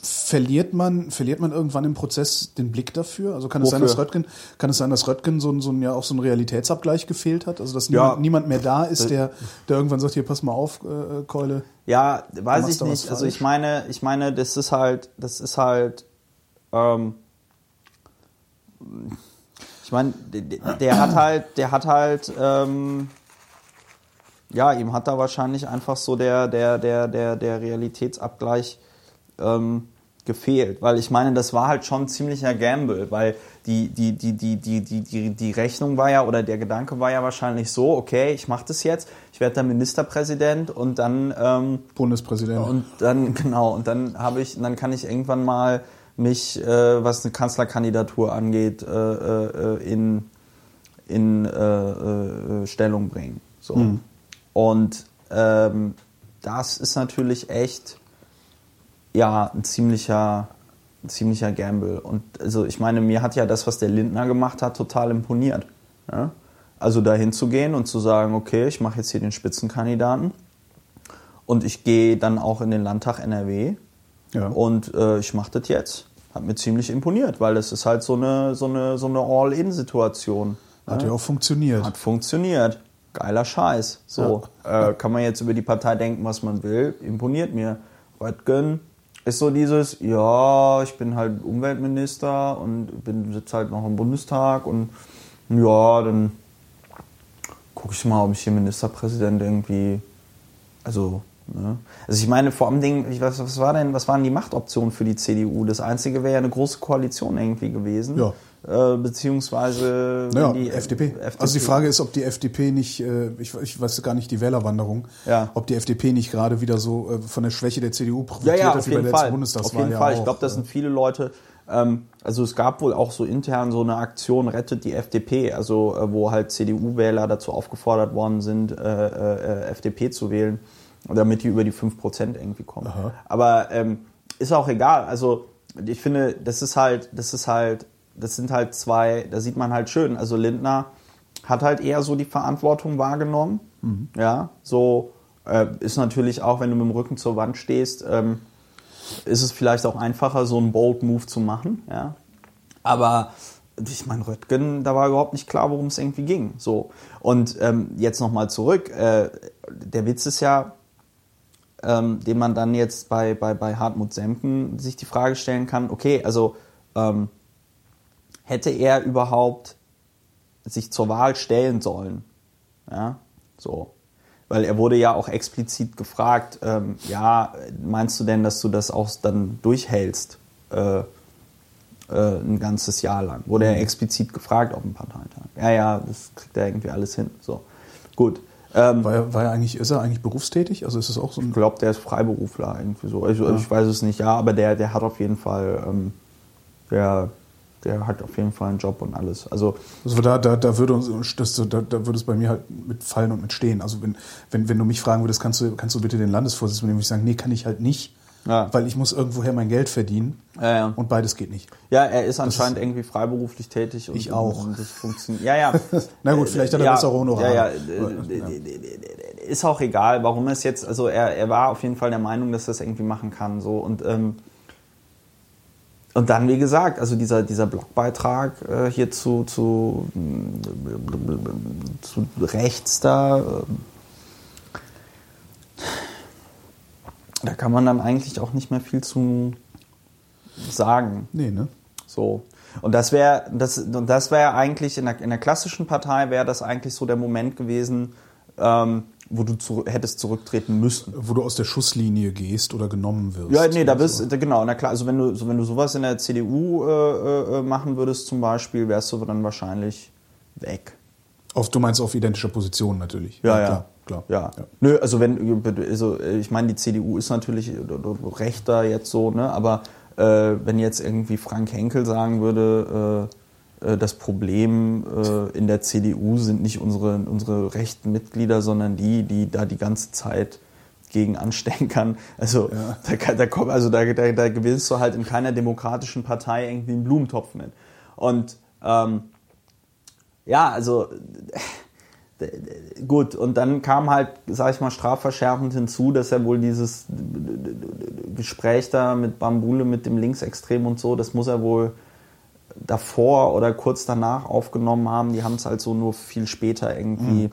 verliert man, verliert man irgendwann im Prozess den Blick dafür? Also kann es sein, dass Röttgen, kann es sein, dass Röttgen so, ein- so ein, ja auch so einen Realitätsabgleich gefehlt hat? Also dass Ja. niemand, niemand mehr da ist, der, der irgendwann sagt, hier pass mal auf, äh, Keule. Ja, weiß ich nicht. Also ich meine, ich meine, das ist halt, das ist halt, ähm, ich meine, der, der hat halt, der hat halt, ähm, ja, ihm hat da wahrscheinlich einfach so der, der, der, der, der Realitätsabgleich ähm, gefehlt. Weil ich meine, das war halt schon ein ziemlicher Gamble, weil die, die, die, die, die, die, die, die Rechnung war ja, oder der Gedanke war ja wahrscheinlich so, okay, ich mache das jetzt, ich werde dann Ministerpräsident und dann ähm, Bundespräsident. und dann, genau, und dann habe ich, dann kann ich irgendwann mal mich, äh, was eine Kanzlerkandidatur angeht, äh, äh, in, in äh, äh, Stellung bringen. So. Und ähm, das ist natürlich echt ja ein ziemlicher, ein ziemlicher Gamble. Und also ich meine, mir hat ja das, was der Lindner gemacht hat, total imponiert. Ja? Also dahin zu gehen und zu sagen, okay, ich mache jetzt hier den Spitzenkandidaten und ich gehe dann auch in den Landtag NRW Ja. und äh, ich mache das jetzt. Hat mir ziemlich imponiert, weil das ist halt so eine, so eine, so eine All-In-Situation. Hat ja auch funktioniert. Hat funktioniert. Geiler Scheiß. So, äh, kann man jetzt über die Partei denken, was man will. Imponiert mir. Röttgen ist so dieses, ja, ich bin halt Umweltminister und bin sitze halt noch im Bundestag und ja, dann gucke ich mal, ob ich hier Ministerpräsident irgendwie, also, ne? Also ich meine, vor allem Dingen, weiß, was war denn, was waren die Machtoptionen für die CDU? Das einzige wäre ja eine große Koalition irgendwie gewesen. Ja. Äh, beziehungsweise Naja, die FDP. Also die Frage ist, ob die FDP nicht, äh, ich, ich weiß gar nicht die Wählerwanderung, Ja. ob die FDP nicht gerade wieder so äh, von der Schwäche der CDU Ja, profitiert ja, hat auf wie bei jeden der letzten Fall. Bundestagswahl. Auf jeden ja Fall. Ich glaube, das sind viele Leute. Ähm, also es gab wohl auch so intern so eine Aktion Rettet die FDP, also äh, wo halt CDU-Wähler dazu aufgefordert worden sind, äh, äh, äh, FDP zu wählen, damit die über die 5% irgendwie kommen. Aha. Aber ähm, ist auch egal. Also ich finde, das ist halt, das ist halt, das sind halt zwei, da sieht man halt schön. Also Lindner hat halt eher so die Verantwortung wahrgenommen. Ja, so äh, ist natürlich auch, wenn du mit dem Rücken zur Wand stehst, ähm, ist es vielleicht auch einfacher, so einen Bold Move zu machen. Ja, aber ich meine, Röttgen, da war überhaupt nicht klar, worum es irgendwie ging. So und ähm, jetzt noch mal zurück. Äh, der Witz ist ja, ähm, den man dann jetzt bei, bei, bei Hartmut Semken sich die Frage stellen kann, okay, also ähm, hätte er überhaupt sich zur Wahl stellen sollen? Ja, so. Weil er wurde ja auch explizit gefragt, ähm, ja, meinst du denn, dass du das auch dann durchhältst? Äh, äh, ein ganzes Jahr lang. Wurde er explizit gefragt auf dem Parteitag. Ja, ja, das kriegt er irgendwie alles hin. So. Gut. Ähm, War er, war er eigentlich, ist er eigentlich berufstätig? Also ist es auch so ich glaube, der ist Freiberufler irgendwie so. Also, Ich weiß es nicht, ja, aber der, der hat auf jeden Fall, ähm, der, der hat auf jeden Fall einen Job und alles. Also Also da, da, da, würde uns, das, da, da würde es bei mir halt mit fallen und mit stehen. Also wenn, wenn, wenn du mich fragen würdest, kannst du, kannst du bitte den Landesvorsitz übernehmen, würde ich sagen, nee, kann ich halt nicht. Ja. Weil ich muss irgendwoher mein Geld verdienen. Ja, ja. Und beides geht nicht. ja, er ist anscheinend irgendwie freiberuflich tätig. Und, Ich auch. Und das funktioniert. Ja, ja. Na gut, vielleicht hat er ja, bessere Honorar. Ja, ja, äh, Ist auch egal, warum er es jetzt. Also er, er war auf jeden Fall der Meinung, dass er es irgendwie machen kann. So und ähm, und dann, wie gesagt, also dieser, dieser Blogbeitrag äh, hier zu, zu, zu rechts da, äh, da kann man dann eigentlich auch nicht mehr viel zu sagen. Nee, ne? So. Und das wäre, das, und das wäre eigentlich in der, in der klassischen Partei wäre das eigentlich so der Moment gewesen, ähm, wo du zu, hättest zurücktreten müssen. Wo du aus der Schusslinie gehst oder genommen wirst. Ja, nee, da bist genau, na klar, also wenn du, so, wenn du sowas in der CDU äh, äh, machen würdest zum Beispiel, wärst du dann wahrscheinlich weg. Auf, du meinst auf identischer Position natürlich. Ja, ja. Klar, klar. Ja. Nö, also wenn, also ich meine, die CDU ist natürlich rechter jetzt so, ne, aber äh, wenn jetzt irgendwie Frank Henkel sagen würde, äh, das Problem äh, in der CDU sind nicht unsere, unsere rechten Mitglieder, sondern die, die da die ganze Zeit gegen anstecken Also, ja. da, da, kommt, also da, da, da gewinnst du halt in keiner demokratischen Partei irgendwie einen Blumentopf mit. Und ähm, ja, also gut, und dann kam halt, sag ich mal, strafverschärfend hinzu, dass er wohl dieses Gespräch da mit Bambule, mit dem Linksextrem und so, das muss er wohl davor oder kurz danach aufgenommen haben. Die haben es halt so nur viel später irgendwie mhm.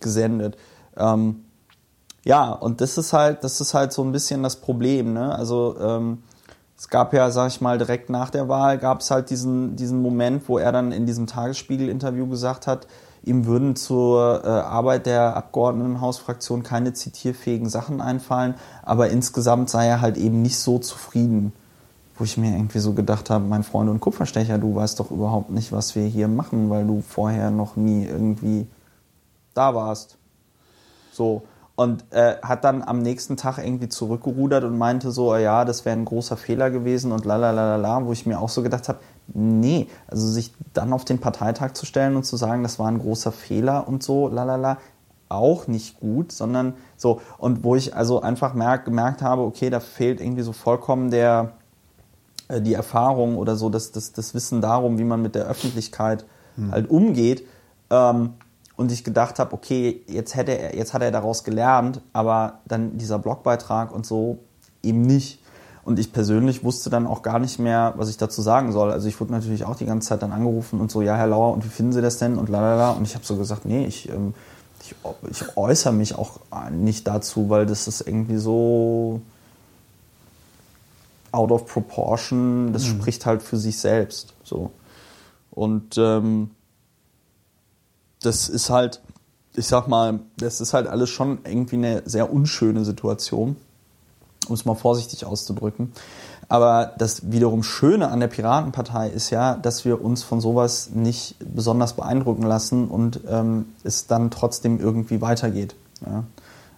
gesendet. Ähm, ja, und das ist halt, das ist halt so ein bisschen das Problem. Ne? Also ähm, es gab ja, sag ich mal, direkt nach der Wahl gab es halt diesen, diesen Moment, wo er dann in diesem Tagesspiegel-Interview gesagt hat, ihm würden zur äh, Arbeit der Abgeordnetenhausfraktion keine zitierfähigen Sachen einfallen, aber insgesamt sei er halt eben nicht so zufrieden wo ich mir irgendwie so gedacht habe, mein Freund und Kupferstecher, du weißt doch überhaupt nicht, was wir hier machen, weil du vorher noch nie irgendwie da warst. So. Und äh, hat dann am nächsten Tag irgendwie zurückgerudert und meinte so, ja, das wäre ein großer Fehler gewesen und lalalala, wo ich mir auch so gedacht habe, nee, also sich dann auf den Parteitag zu stellen und zu sagen, das war ein großer Fehler und so, lalala, auch nicht gut, sondern so, und wo ich also einfach merk, gemerkt habe, okay, da fehlt irgendwie so vollkommen der, die Erfahrung oder so, das, das, das Wissen darum, wie man mit der Öffentlichkeit hm. halt umgeht. Ähm, und ich gedacht habe, okay, jetzt hätte er, jetzt hat er daraus gelernt, aber dann dieser Blogbeitrag und so eben nicht. Und ich persönlich wusste dann auch gar nicht mehr, was ich dazu sagen soll. Also ich wurde natürlich auch die ganze Zeit dann angerufen und so, ja, Herr Lauer, und wie finden Sie das denn? Und lalala. Und ich habe so gesagt, nee, ich, ähm, ich, ich äußere mich auch nicht dazu, weil das ist irgendwie so, out of proportion, das mhm. spricht halt für sich selbst. So. Und ähm, das ist halt, ich sag mal, das ist halt alles schon irgendwie eine sehr unschöne Situation, um es mal vorsichtig auszudrücken. Aber das wiederum Schöne an der Piratenpartei ist ja, dass wir uns von sowas nicht besonders beeindrucken lassen und ähm, es dann trotzdem irgendwie weitergeht. Ja.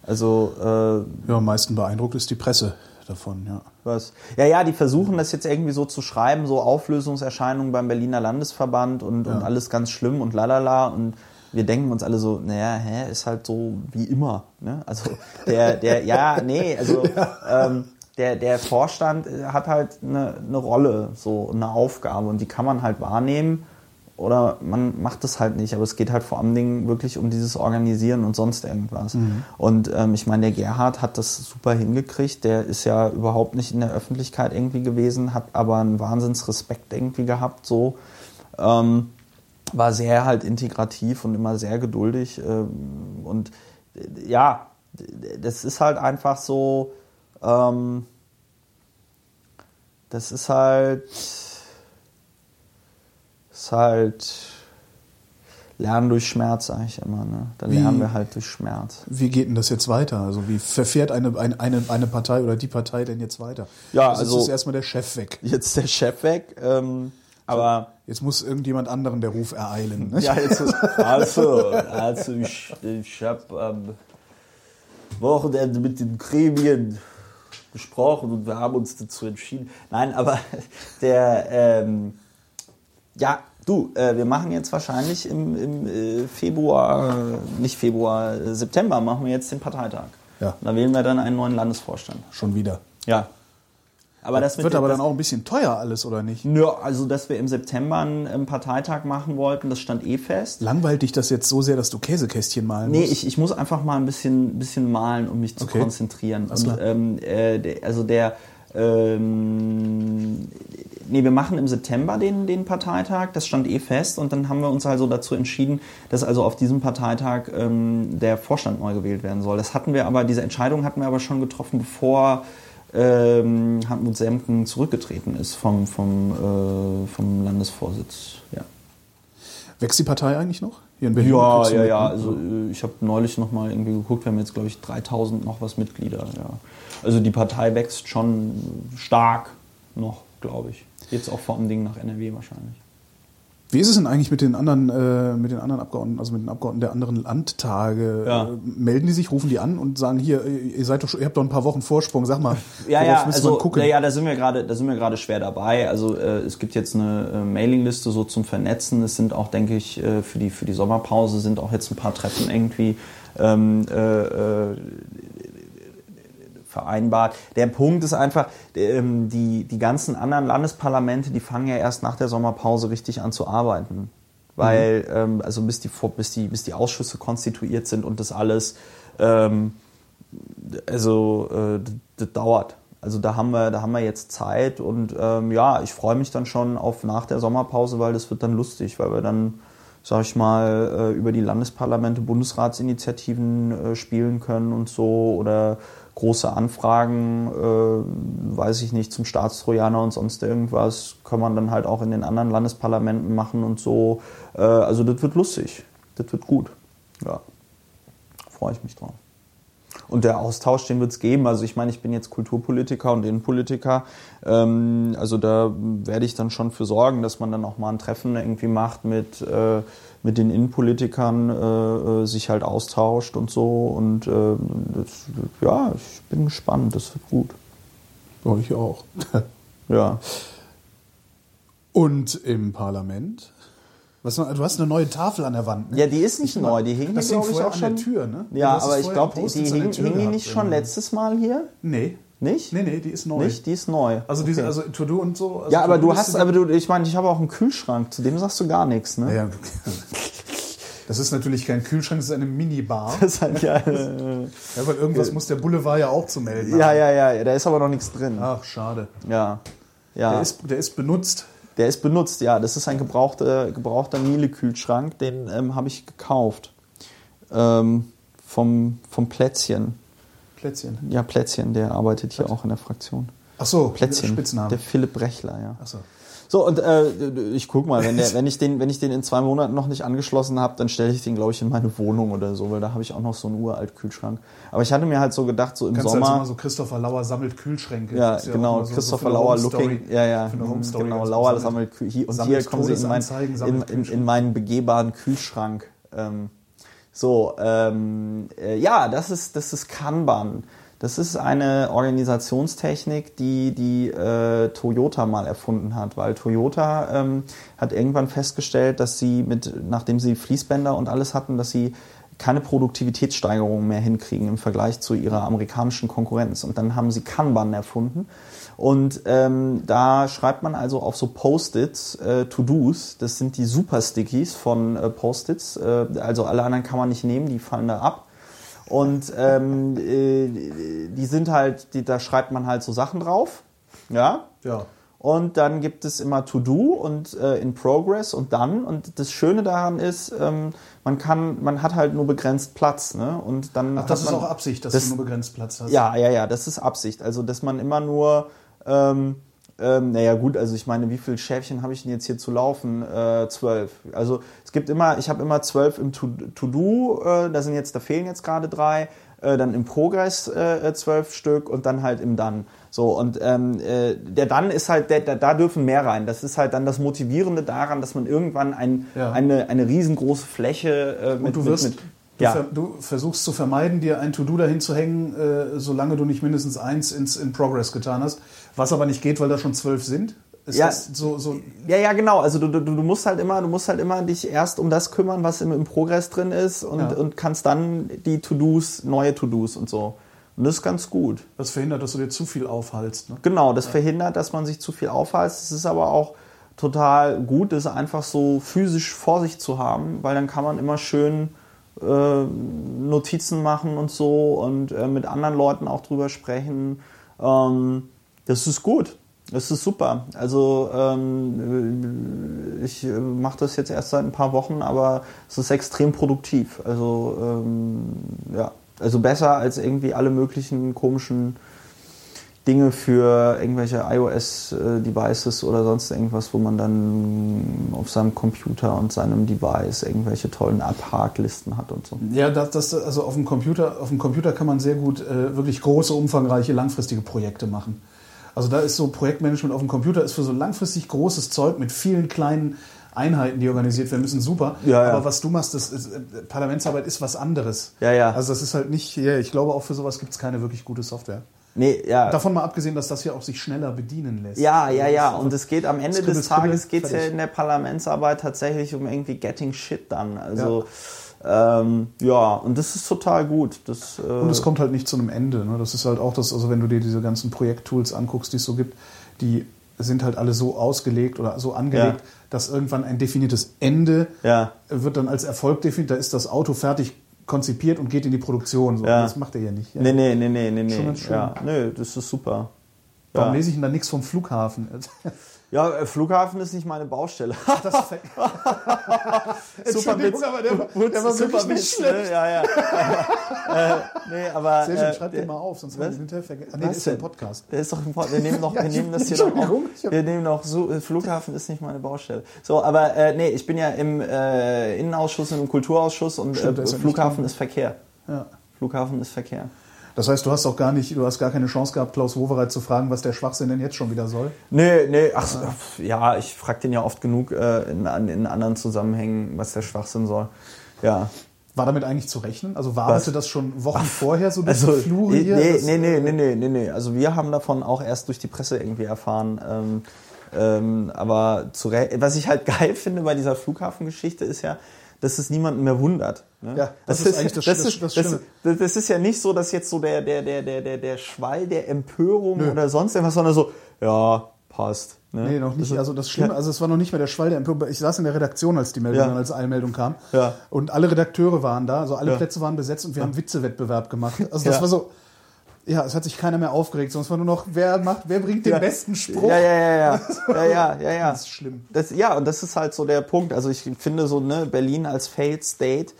Also äh, ja, am meisten beeindruckt ist die Presse davon, ja. Was? Ja, ja, die versuchen das jetzt irgendwie so zu schreiben, so Auflösungserscheinungen beim Berliner Landesverband und, ja. und alles ganz schlimm und lalala und wir denken uns alle so, naja, hä, ist halt so wie immer. Ne? Also der, der, ja, nee, also ja. Ähm, der, der Vorstand hat halt eine, eine Rolle, so eine Aufgabe und die kann man halt wahrnehmen oder man macht es halt nicht. Aber es geht halt vor allen Dingen wirklich um dieses Organisieren und sonst irgendwas. Mhm. Und ähm, ich meine, der Gerhard hat das super hingekriegt. Der ist ja überhaupt nicht in der Öffentlichkeit irgendwie gewesen, hat aber einen Wahnsinnsrespekt irgendwie gehabt. So ähm, war sehr halt integrativ und immer sehr geduldig. Ähm, und äh, ja, das ist halt einfach so. Ähm, das ist halt ist halt Lernen durch Schmerz, sage ich immer. Ne? Da wie, lernen wir halt durch Schmerz. Wie geht denn das jetzt weiter? Also wie verfährt eine, eine, eine Partei oder die Partei denn jetzt weiter? Ja, also, also jetzt ist erstmal der Chef weg. Jetzt ist der Chef weg, ähm, aber jetzt muss irgendjemand anderen der Ruf ereilen. Nicht? Ja, jetzt also, also ich, ich habe am Wochenende mit den Gremien gesprochen und wir haben uns dazu entschieden. Nein, aber der ähm, ja, du, äh, wir machen jetzt wahrscheinlich im, im äh, Februar, nicht Februar, äh, September machen wir jetzt den Parteitag. Ja. Da wählen wir dann einen neuen Landesvorstand. Schon wieder. Ja. Aber das, das wird aber dann auch ein bisschen teuer alles, oder nicht? Ja, also dass wir im September einen Parteitag machen wollten, das stand eh fest. Langweilt dich das jetzt so sehr, dass du Käsekästchen malen musst? Nee, ich, ich muss einfach mal ein bisschen, bisschen malen, um mich zu okay. konzentrieren. Und, ähm, äh, also der ähm, nee, wir machen im September den, den Parteitag, das stand eh fest und dann haben wir uns also dazu entschieden, dass also auf diesem Parteitag ähm, der Vorstand neu gewählt werden soll. Das hatten wir aber, diese Entscheidung hatten wir aber schon getroffen, bevor ähm, Hartmut Semken zurückgetreten ist vom, vom, äh, vom Landesvorsitz. Ja. Wächst die Partei eigentlich noch? Hier in Berlin? Ja, ja, ja. Also äh, ich habe neulich noch mal irgendwie geguckt, wir haben jetzt glaube ich 3000 noch was Mitglieder. Ja. Also die Partei wächst schon stark noch, glaube ich. Jetzt auch vor allem Dingen nach NRW wahrscheinlich. Wie ist es denn eigentlich mit den anderen, äh, mit den anderen Abgeordneten, also mit den Abgeordneten der anderen Landtage? Ja. Äh, melden die sich, rufen die an und sagen hier, ihr seid doch, ihr habt doch ein paar Wochen Vorsprung, sag mal, Ja, ja, müssen also wir gucken? ja, ja, da sind wir gerade, da sind wir gerade schwer dabei. Also äh, es gibt jetzt eine äh, Mailingliste so zum Vernetzen. Es sind auch, denke ich, äh, für die für die Sommerpause sind auch jetzt ein paar Treffen irgendwie ähm, äh, äh, vereinbart. Der Punkt ist einfach, ähm, die, die ganzen anderen Landesparlamente, die fangen ja erst nach der Sommerpause richtig an zu arbeiten. Weil, ähm, also bis die, bis, die, bis die Ausschüsse konstituiert sind und das alles, ähm, also äh, das, das dauert. Also da haben wir, da haben wir jetzt Zeit und ähm, ja, ich freue mich dann schon auf nach der Sommerpause, weil das wird dann lustig, weil wir dann, sag ich mal, äh, über die Landesparlamente Bundesratsinitiativen äh, spielen können und so oder große Anfragen, äh, weiß ich nicht, zum Staatstrojaner und sonst irgendwas, kann man dann halt auch in den anderen Landesparlamenten machen und so. Äh, also das wird lustig, das wird gut. Ja, freue ich mich drauf. Und der Austausch, den wird es geben. Also ich meine, ich bin jetzt Kulturpolitiker und Innenpolitiker. Ähm, also da werde ich dann schon für sorgen, dass man dann auch mal ein Treffen irgendwie macht mit, äh, mit den Innenpolitikern, äh, äh, sich halt austauscht und so. Und äh, das, ja, ich bin gespannt. Das wird gut. Ja, ich auch. Ja. Und im Parlament? Was, du hast eine neue Tafel an der Wand. ne? Ja, die ist nicht neu. Die hing glaube ich, auch an schon. der Tür, ne? Ja, aber ich glaube, die, hing, hing die nicht schon letztes Mal hier? Nee. Nicht? Nee, nee, die ist neu. Nicht? Die ist neu. Also diese, Okay. also To-Do und so. Also ja, aber du hast, aber du, ich meine, ich habe auch einen Kühlschrank, zu dem sagst du gar nichts, ne? Ja, das ist natürlich kein Kühlschrank, das ist eine Minibar. Das ist halt, ja, äh, Ja, weil irgendwas muss der Boulevard ja auch zu melden ja, haben. ja, ja, da ist aber noch nichts drin. Ach, schade. Ja. Ja. Der, ist, der ist benutzt. Der ist benutzt, ja. Das ist ein gebrauchter, gebrauchter Miele-Kühlschrank, den ähm, habe ich gekauft. Ähm, vom, vom Plätzchen. Plätzchen. Ja, Plätzchen, der arbeitet hier auch in der Fraktion. Ach so, Plätzchen. Spitzname. Der Philipp Brechler, ja. Ach so. So, und äh, ich guck mal, wenn, der, wenn, ich den, wenn ich den in zwei Monaten noch nicht angeschlossen habe, dann stelle ich den, glaube ich, in meine Wohnung oder so, weil da habe ich auch noch so einen uralt Kühlschrank. Aber ich hatte mir halt so gedacht, so im Kannst Sommer. jetzt immer so Christopher Lauer sammelt Kühlschränke. Ja, auch genau, so- so Christopher Lauer Looking. Ja, ja, genau, ganz Lauer sammelt Kü- hier Und hier kommen sie in, mein, in, in, in meinen begehbaren Kühlschrank. Ähm, so, ähm, äh, ja, das ist, das ist Kanban. Das ist eine Organisationstechnik, die die äh, Toyota mal erfunden hat, weil Toyota ähm, hat irgendwann festgestellt, dass sie mit, nachdem sie Fließbänder und alles hatten, dass sie keine Produktivitätssteigerung mehr hinkriegen im Vergleich zu ihrer amerikanischen Konkurrenz. Und dann haben sie Kanban erfunden. Und ähm, da schreibt man also auf so Post-its äh, To-Dos. Das sind die Super-Stickies von äh, Post-its. Äh, also alle anderen kann man nicht nehmen, die fallen da ab. Und ähm, äh, die sind halt, die, da schreibt man halt so Sachen drauf. Ja. Ja. Und dann gibt es immer To-Do und äh, in Progress und dann. Und das Schöne daran ist, ähm, man kann, man hat halt nur begrenzt Platz, ne? Und dann Ach, das ist man, auch Absicht, dass das- du nur begrenzt Platz hast. Ja, ja, ja, das ist Absicht. Also, dass man immer nur, ähm, ähm, naja, gut, also ich meine, wie viele Schäfchen habe ich denn jetzt hier zu laufen? Äh, zwölf. Also es gibt immer, ich habe immer zwölf im To- To-Do, äh, da sind jetzt, da fehlen jetzt gerade drei, äh, dann im Progress äh, zwölf Stück und dann halt im Dann. So, und ähm, äh, der Dann ist halt, der, der, da dürfen mehr rein. Das ist halt dann das Motivierende daran, dass man irgendwann ein, Ja. eine, eine riesengroße Fläche äh, mit, Und du wirst, mit, mit du, ja. ver, du versuchst zu vermeiden, dir ein To-Do dahin zu hängen, äh, solange du nicht mindestens eins ins in Progress getan hast. Was aber nicht geht, weil da schon zwölf sind. Ist Ja. das so, so Ja, ja, genau. Also du, du, du musst halt immer, du musst halt immer dich erst um das kümmern, was im, im Progress drin ist und, Ja. und kannst dann die To-Dos, neue To-Dos und so. Und das ist ganz gut. das verhindert, dass du dir zu viel aufhalst. Ne? Genau, das verhindert, dass man sich zu viel aufhält. Es ist aber auch total gut, das einfach so physisch vor sich zu haben, weil dann kann man immer schön äh, Notizen machen und so und äh, mit anderen Leuten auch drüber sprechen. Ähm, das ist gut. Das ist super. Also ähm, äh, ich mache das jetzt erst seit ein paar Wochen, aber es ist extrem produktiv. Also ähm, ja, also besser als irgendwie alle möglichen komischen Dinge für irgendwelche iOS-Devices oder sonst irgendwas, wo man dann auf seinem Computer und seinem Device irgendwelche tollen Abhaklisten hat und so. Ja, das, das, also auf dem Computer, auf dem Computer kann man sehr gut äh, wirklich große, umfangreiche, langfristige Projekte machen. Also da ist so Projektmanagement auf dem Computer ist für so langfristig großes Zeug mit vielen kleinen Einheiten, die organisiert werden müssen, super. Ja, ja. Aber was du machst, das ist, äh, Parlamentsarbeit ist was anderes. Ja, ja. Also das ist halt nicht, ja, ich glaube auch für sowas gibt es keine wirklich gute Software. Nee, ja. Davon mal abgesehen, dass das hier auch sich schneller bedienen lässt. Ja, ja, ja. Das- Und es geht am Ende Skribbel, des Tages geht's ja fertig. in der Parlamentsarbeit tatsächlich um irgendwie getting shit done. Also ja, ähm, ja und das ist total gut. Das, äh, Und es kommt halt nicht zu einem Ende. Ne? Das ist halt auch das, also wenn du dir diese ganzen Projekttools anguckst, die es so gibt, die sind halt alle so ausgelegt oder so angelegt, Ja. dass irgendwann ein definiertes Ende Ja. wird dann als Erfolg definiert. Da ist das Auto fertig konzipiert und geht in die Produktion. So. Ja. Das macht er ja nicht. Ja. Nee, nee, nee, nee, nee, Schon nee. ganz schön. Ja, nee, das ist super. Warum lese ich denn da nichts vom Flughafen? Ja, äh, Flughafen ist nicht meine Baustelle. Das ist Entschuldigung, aber der, der war wirklich nicht Witz, schlecht. Ne? Ja, ja. äh, nee, aber. Sehr schön, äh, schreib den mal auf, sonst haben wir hinterher vergessen. Ah, nee, das ist ja ein? Podcast. Der ist doch im Pod- wir nehmen noch, wir nehmen das hier Entschuldigung, auf. Wir nehmen noch so, äh, Flughafen ist nicht meine Baustelle. So, aber äh, nee, ich bin ja im äh, Innenausschuss und im Kulturausschuss und Stimmt, ist Flughafen drin. ist Verkehr. Ja. Flughafen ist Verkehr. Das heißt, du hast auch gar nicht, du hast gar keine Chance gehabt, Klaus Wowereit zu fragen, was der Schwachsinn denn jetzt schon wieder soll. Nee, nee, ach, ja, ich frage den ja oft genug äh, in, in anderen Zusammenhängen, was der Schwachsinn soll. Ja. War damit eigentlich zu rechnen? Also wartete Was? das schon Wochen vorher so durch Also, die Flure nee, hier? nee, Das- nee, nee, nee, nee, nee, nee. Also wir haben davon auch erst durch die Presse irgendwie erfahren. Ähm, ähm, aber zu was ich halt geil finde bei dieser Flughafengeschichte ist ja, dass es niemanden mehr wundert. Ne? Ja, das ist eigentlich das- das, das- ist, das das, Schlimme. das, das ist ja nicht so, dass jetzt so der, der, der, der, der, der Schwall der Empörung Nö. oder sonst irgendwas, sondern so, ja, passt. Ne? Nee, noch nicht. Das- Also das Schlimme, Ja. also es war noch nicht mehr der Schwall der Empörung. Ich saß in der Redaktion, als die Meldung Ja. als Eilmeldung kam. Ja. Und alle Redakteure waren da, also alle Ja. Plätze waren besetzt und wir haben Witzewettbewerb gemacht. Also das war so. Ja, es hat sich keiner mehr aufgeregt, sonst war nur noch, wer macht, wer bringt den Ja. besten Spruch? Ja, ja, ja, ja. Ja, ja, ja, ja. Das ist schlimm. Das, ja, und das ist halt so der Punkt. Also ich finde so, ne, Berlin als Failed State,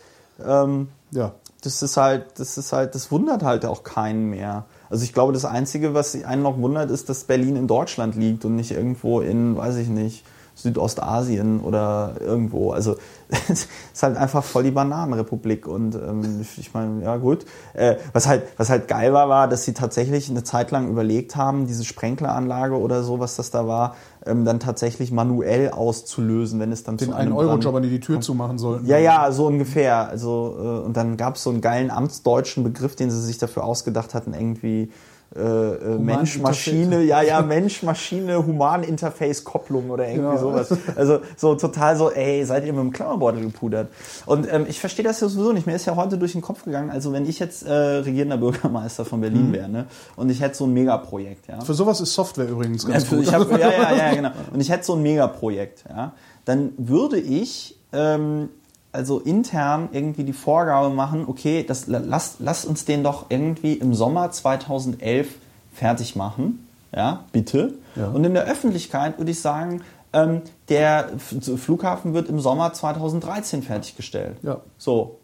ähm, Ja. das ist halt, das ist halt, das wundert halt auch keinen mehr. Also ich glaube, das Einzige, was einen noch wundert, ist, dass Berlin in Deutschland liegt und nicht irgendwo in, weiß ich nicht, Südostasien oder irgendwo. Also es ist halt einfach voll die Bananenrepublik. Und ähm, ich- meine, ja gut. Äh, was, halt, was halt geil war, war, dass sie tatsächlich eine Zeit lang überlegt haben, diese Sprenkleranlage oder so, was das da war, ähm, dann tatsächlich manuell auszulösen, wenn es dann Den zu einem einen Euro Brand Jobber, die die Tür zumachen sollten. ja, ja, so ungefähr. Also, äh, und dann gab es so einen geilen amtsdeutschen Begriff, den sie sich dafür ausgedacht hatten, irgendwie äh, äh, Mensch, Maschine, ja, ja, Mensch, Maschine, Human-Interface-Kopplung oder irgendwie Genau. sowas. Also so total so, ey, seid ihr mit dem Klammerbeutel gepudert? Und ähm, ich verstehe das ja sowieso nicht. Mir ist ja heute durch den Kopf gegangen, also wenn ich jetzt äh, regierender Bürgermeister von Berlin wäre, ne, und ich hätte so ein Megaprojekt, ja. Für sowas ist Software übrigens ganz Ja, gut. ich hab, ja, ja, ja, genau. Und ich hätte so ein Megaprojekt, ja. Dann würde ich ähm, also intern irgendwie die Vorgabe machen, okay, das, lasst, lasst uns den doch irgendwie im Sommer 2011 fertig machen, ja, bitte. Ja. Und in der Öffentlichkeit würde ich sagen, ähm, der Flughafen wird im Sommer 2013 fertiggestellt. Ja. So.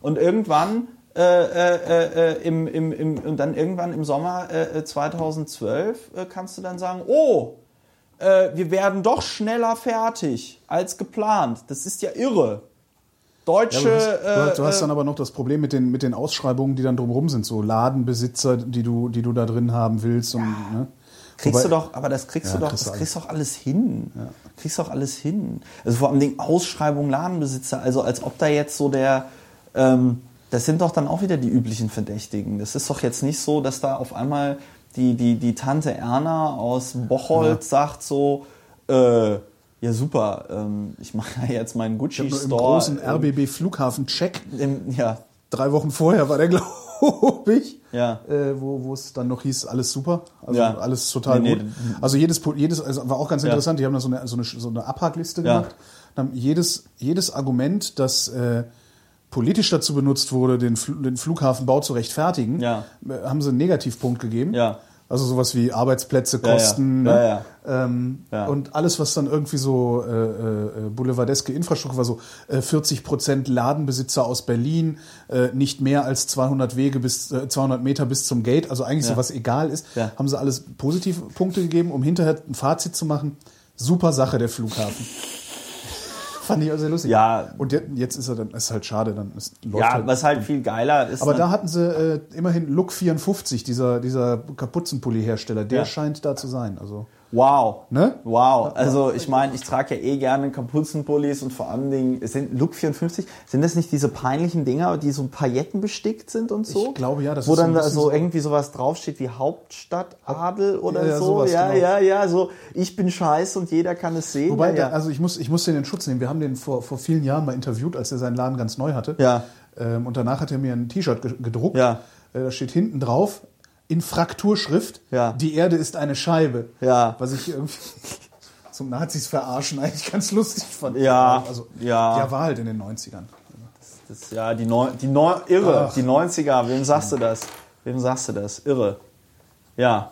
Und irgendwann äh, äh, äh, im, im, im, und dann irgendwann im Sommer äh, 2012 äh, kannst du dann sagen, oh, äh, wir werden doch schneller fertig als geplant. Das ist ja irre. Ja, Deutsche. du, hast, du, hast, du hast äh, dann aber noch das Problem mit den, mit den Ausschreibungen, die dann drumherum sind, so Ladenbesitzer, die du, die du da drin haben willst. Und, ne? Kriegst Wobei- du doch, aber das kriegst Ja, du doch, kriegst das kriegst du doch alles hin. Kriegst doch alles hin. Also vor allem Ausschreibung Ladenbesitzer, also als ob da jetzt so der, ähm, das sind doch dann auch wieder die üblichen Verdächtigen. Das ist doch jetzt nicht so, dass da auf einmal die, die, die Tante Erna aus Bocholt sagt so, äh, ja super, ähm, ich mache jetzt meinen Ich habe nur im Gucci-Store. großen RBB Flughafen-Check, im, ja, drei Wochen vorher war der, glaube ich, Ja. äh, wo, es dann noch hieß, alles super, also Ja. alles total Nee, nee, gut. Also jedes, jedes also war auch ganz Ja. interessant, die haben da so eine, so eine, so eine Abhackliste Ja. gemacht. Haben jedes, jedes Argument, das äh, politisch dazu benutzt wurde, den, Fl den Flughafenbau zu rechtfertigen, Ja. äh, haben sie einen Negativpunkt gegeben. Ja. Also sowas wie Arbeitsplätze, Ja, ja. Kosten. Ja, ne? ja. Ähm. Und alles, was dann irgendwie so äh, äh, boulevardeske Infrastruktur war, so äh, 40 Prozent Ladenbesitzer aus Berlin, äh, nicht mehr als 200 Wege bis äh, 200 Meter bis zum Gate, also eigentlich so was egal ist, haben sie alles positive Punkte gegeben, um hinterher ein Fazit zu machen. Super Sache der Flughafen. Fand ich auch sehr lustig. Ja. Und jetzt, jetzt ist er dann ist halt schade, dann ist, läuft ja, halt. was halt viel geiler ist. Aber ne- da hatten sie äh, immerhin Look 54, dieser, dieser Kapuzenpulli-Hersteller, der Ja. scheint da zu sein. Also Wow. Ne? Wow. Also ich meine, ich trage ja eh gerne Kapuzenpullis und vor allen Dingen, sind Look 54, sind das nicht diese peinlichen Dinger, die so Pailletten bestickt sind und so? Ich glaube, ja, das Wo ist dann da so irgendwie sowas draufsteht wie Hauptstadtadel oder Ja, so. sowas, ja, genau. ja, ja, so ich bin scheiß und jeder kann es sehen. Wobei, ja, ja. also ich muss, ich muss den in Schutz nehmen. Wir haben den vor, vor vielen Jahren mal interviewt, als er seinen Laden ganz neu hatte. Ja. Ähm, und danach hat er mir ein T-Shirt ge- gedruckt. Ja. Äh, da steht hinten drauf, in Frakturschrift, Ja. die Erde ist eine Scheibe. Ja. Was ich irgendwie zum Nazis verarschen eigentlich ganz lustig fand. Ja, Also, ja. ja, war halt in den 90ern. Das, ja, die, Neu die Neu irre, Ach. die 90er, wem sagst du das? Wem sagst du das? Irre. Ja.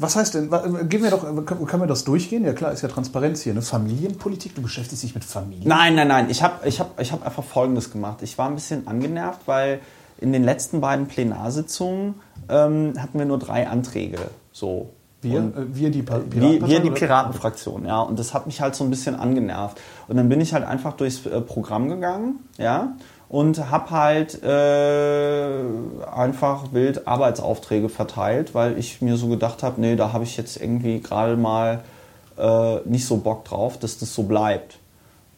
Was heißt denn, gehen wir doch, können, können wir das durchgehen? Ja klar, ist ja Transparenz hier, ne? Familienpolitik, du beschäftigst dich mit Familie. Nein, nein, nein. Ich habe ich hab, ich hab einfach Folgendes gemacht. Ich war ein bisschen angenervt, weil in den letzten beiden Plenarsitzungen ähm, hatten wir nur drei Anträge. So. Wir, äh, wir die Pa- wir, wir die? Piratenfraktion, ja. Und das hat mich halt so ein bisschen angenervt. Und dann bin ich halt einfach durchs äh, Programm gegangen, ja, und habe halt äh, einfach wild Arbeitsaufträge verteilt, weil ich mir so gedacht habe, nee, da habe ich jetzt irgendwie gerade mal äh, nicht so Bock drauf, dass das so bleibt.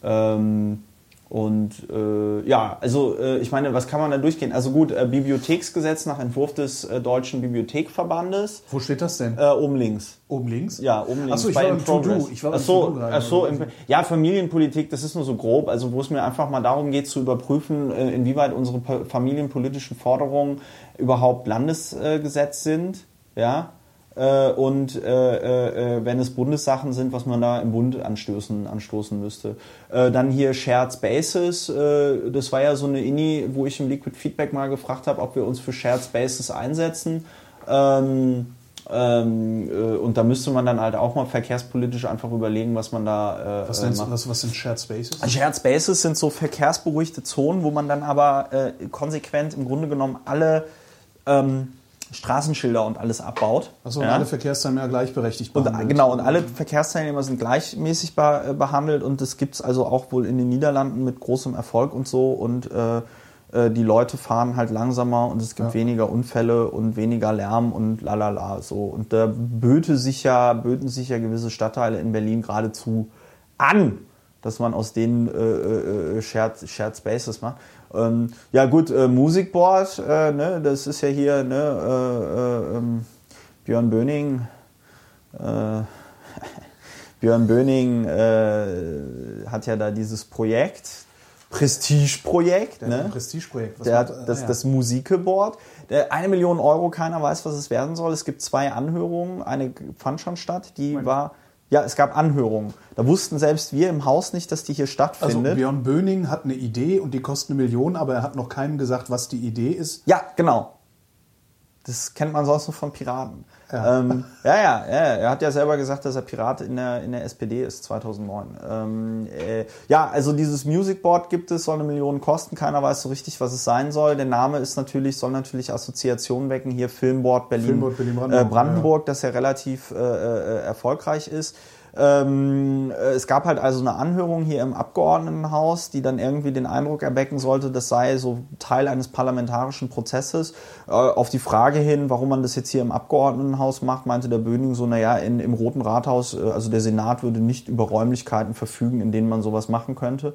Ähm, und äh, ja, also äh, ich meine, was kann man da durchgehen? Also gut, äh, Bibliotheksgesetz nach Entwurf des äh, Deutschen Bibliothekverbandes, Wo steht das denn? äh, oben links. Oben links? Ja, oben links. Achso, ich war im To-Do. Ich war ach im so, To-Do gerade. ach so, Also, im, ja, Familienpolitik, das ist nur so grob, also wo es mir einfach mal darum geht zu überprüfen, äh, inwieweit unsere familienpolitischen Forderungen überhaupt Landesgesetz sind, ja, äh, und äh, äh, wenn es Bundessachen sind, was man da im Bund anstoßen, anstoßen müsste. Äh, dann hier Shared Spaces, äh, das war ja so eine INI, wo ich im Liquid Feedback mal gefragt habe, ob wir uns für Shared Spaces einsetzen. Ähm, ähm, äh, und da müsste man dann halt auch mal verkehrspolitisch einfach überlegen, was man da äh, Was, äh, nennst, du- macht. was, was sind Shared Spaces? Shared Spaces sind so verkehrsberuhigte Zonen, wo man dann aber äh, konsequent im Grunde genommen alle ähm, Straßenschilder und alles abbaut. Achso, und Ja? alle Verkehrsteilnehmer gleichberechtigt Und, behandelt. genau, und alle Verkehrsteilnehmer sind gleichmäßig be äh, behandelt und das gibt es also auch wohl in den Niederlanden mit großem Erfolg und so und äh, äh, die Leute fahren halt langsamer und es gibt Ja. weniger Unfälle und weniger Lärm und lalala so. Und da böte sich ja, böten sich ja gewisse Stadtteile in Berlin geradezu an, dass man aus denen äh, äh, äh, Shared, Shared Spaces macht. Ähm, ja gut, äh, Musikboard, äh, ne, das ist ja hier ne, äh, äh, ähm, Björn Böning, äh, Björn Böning äh, hat ja da dieses Projekt, Prestigeprojekt, ne? Prestigeprojekt. Der hat das, ah, ja. das Musikeboard. Eine Million Euro, keiner weiß, was es werden soll. Es gibt zwei Anhörungen. Eine fand schon statt, die war. Ja, es gab Anhörungen. Da wussten selbst wir im Haus nicht, dass die hier Also stattfindet. Björn Böning hat eine Idee und die kostet eine Million, aber er hat noch keinem gesagt, was die Idee ist. ja, genau. Das kennt man sonst nur von Piraten. Ja. Ja. Ähm, ja, ja, ja, er hat ja selber gesagt, dass er Pirat in der, in der SPD ist 2009. Ähm, äh, ja, also dieses Musicboard gibt es, soll eine Million kosten, keiner weiß so richtig, was es sein soll. Der Name ist natürlich, soll natürlich Assoziationen wecken, hier Filmboard Berlin, Filmboard Berlin-Brandenburg, äh, Brandenburg das ja relativ äh, äh, erfolgreich ist. Ähm, äh, es gab halt also eine Anhörung hier im Abgeordnetenhaus, die dann irgendwie den Eindruck erwecken sollte, das sei so Teil eines parlamentarischen Prozesses. Äh, auf die Frage hin, warum man das jetzt hier im Abgeordnetenhaus macht, meinte der Böning so, naja, in, im Roten Rathaus, äh, also der Senat würde nicht über Räumlichkeiten verfügen, in denen man sowas machen könnte.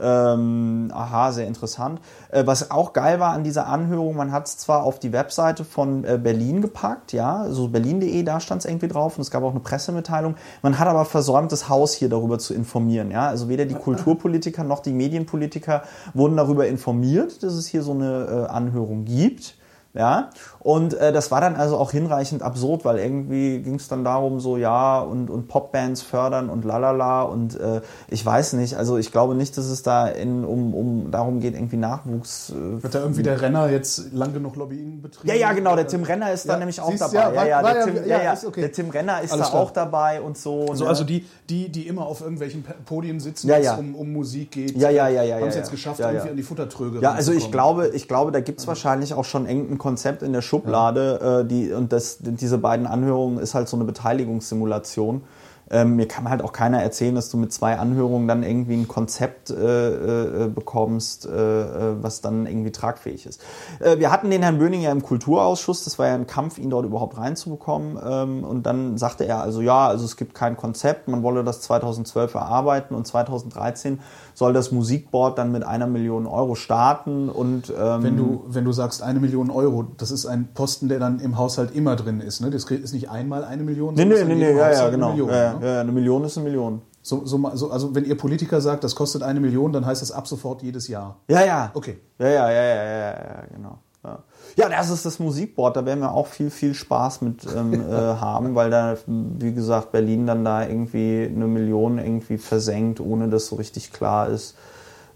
Ähm, aha, sehr interessant. Äh, was auch geil war an dieser Anhörung, man hat es zwar auf die Webseite von äh, Berlin gepackt, ja, so berlin.de, da stand es irgendwie drauf und es gab auch eine Pressemitteilung. Man hat aber versäumt, das Haus hier darüber zu informieren, ja. Also weder die Kulturpolitiker noch die Medienpolitiker wurden darüber informiert, dass es hier so eine äh, Anhörung gibt. Ja, und äh, das war dann also auch hinreichend absurd, weil irgendwie ging es dann darum, so ja, und, und Popbands fördern und lalala und äh, ich weiß nicht, also ich glaube nicht, dass es da in, um, um darum geht, irgendwie Nachwuchs. Äh, Wird da irgendwie der Renner jetzt lang genug Lobbying betrieben? ja, ja, genau, der Tim Renner ist da Ja, nämlich auch siehst dabei. ja, war- ja, war der, ja- Tim, ja, ja, ja, okay. der Tim Renner ist Alles da klar. auch dabei und so. So, ne? also die, die, die immer auf irgendwelchen Podien sitzen, Ja, wenn es ja. um, um Musik geht, Ja, ja, ja, ja, haben es ja, jetzt ja. geschafft, Ja, ja. irgendwie an die Futtertröge Ja, also ich glaube, ich glaube, da gibt's wahrscheinlich auch schon irgendein Konzept in der Schublade, äh, die, und das, diese beiden Anhörungen ist halt so eine Beteiligungssimulation. ähm, mir kann halt auch keiner erzählen, dass du mit zwei Anhörungen dann irgendwie ein Konzept äh, äh, bekommst, äh, äh, was dann irgendwie tragfähig ist. Äh, wir hatten den Herrn Böning ja im Kulturausschuss, das war ja ein Kampf, ihn dort überhaupt reinzubekommen. Ähm, und dann sagte er also, ja, also es gibt kein Konzept, man wolle das 2012 erarbeiten und 2013 soll das Musikboard dann mit einer Million Euro starten und ähm, Wenn du, wenn du sagst eine Million Euro, das ist ein Posten, der dann im Haushalt immer drin ist. Ne? Das ist nicht einmal eine Million, Nee, nee, nee, nee, ja, ja, Haushalt eine genau. Million, ja, ne? ja, eine Million ist eine Million. So, so, so, also wenn ihr Politiker sagt, das kostet eine Million, dann heißt das ab sofort jedes Jahr. Ja, ja. Okay. Ja, ja, ja, ja, ja, ja, genau. Ja. ja, das ist das Musikboard. Da werden wir auch viel, viel Spaß mit ähm, äh, haben, weil da, wie gesagt, Berlin dann da irgendwie eine Million irgendwie versenkt, ohne dass so richtig klar ist,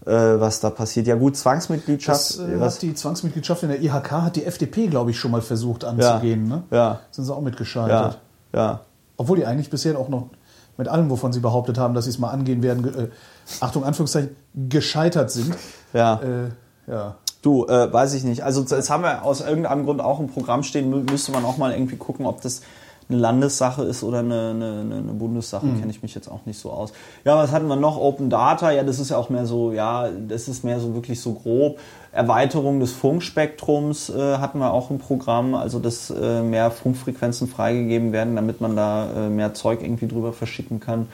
äh, was da passiert. Ja gut, Zwangsmitgliedschaft. Das äh, was, hat die Zwangsmitgliedschaft in der IHK hat die FDP, glaube ich, schon mal versucht anzugehen. Ne? ja, Sind sie auch ja, mitgescheitert. ja. Obwohl die eigentlich bisher auch noch mit allem, wovon sie behauptet haben, dass sie es mal angehen werden, äh, Achtung, Anführungszeichen, gescheitert sind. Ja. Äh, ja. Du, äh, weiß ich nicht. Also jetzt haben wir aus irgendeinem Grund auch im Programm stehen, mü müsste man auch mal irgendwie gucken, ob das eine Landessache ist oder eine, eine, eine Bundessache, kenne ich mich jetzt auch nicht so aus. Ja, was hatten wir noch? Open Data, ja, das ist ja auch mehr so, ja, das ist mehr so wirklich so grob. Erweiterung des Funkspektrums äh, hatten wir auch im Programm, also dass äh, mehr Funkfrequenzen freigegeben werden, damit man da äh, mehr Zeug irgendwie drüber verschicken kann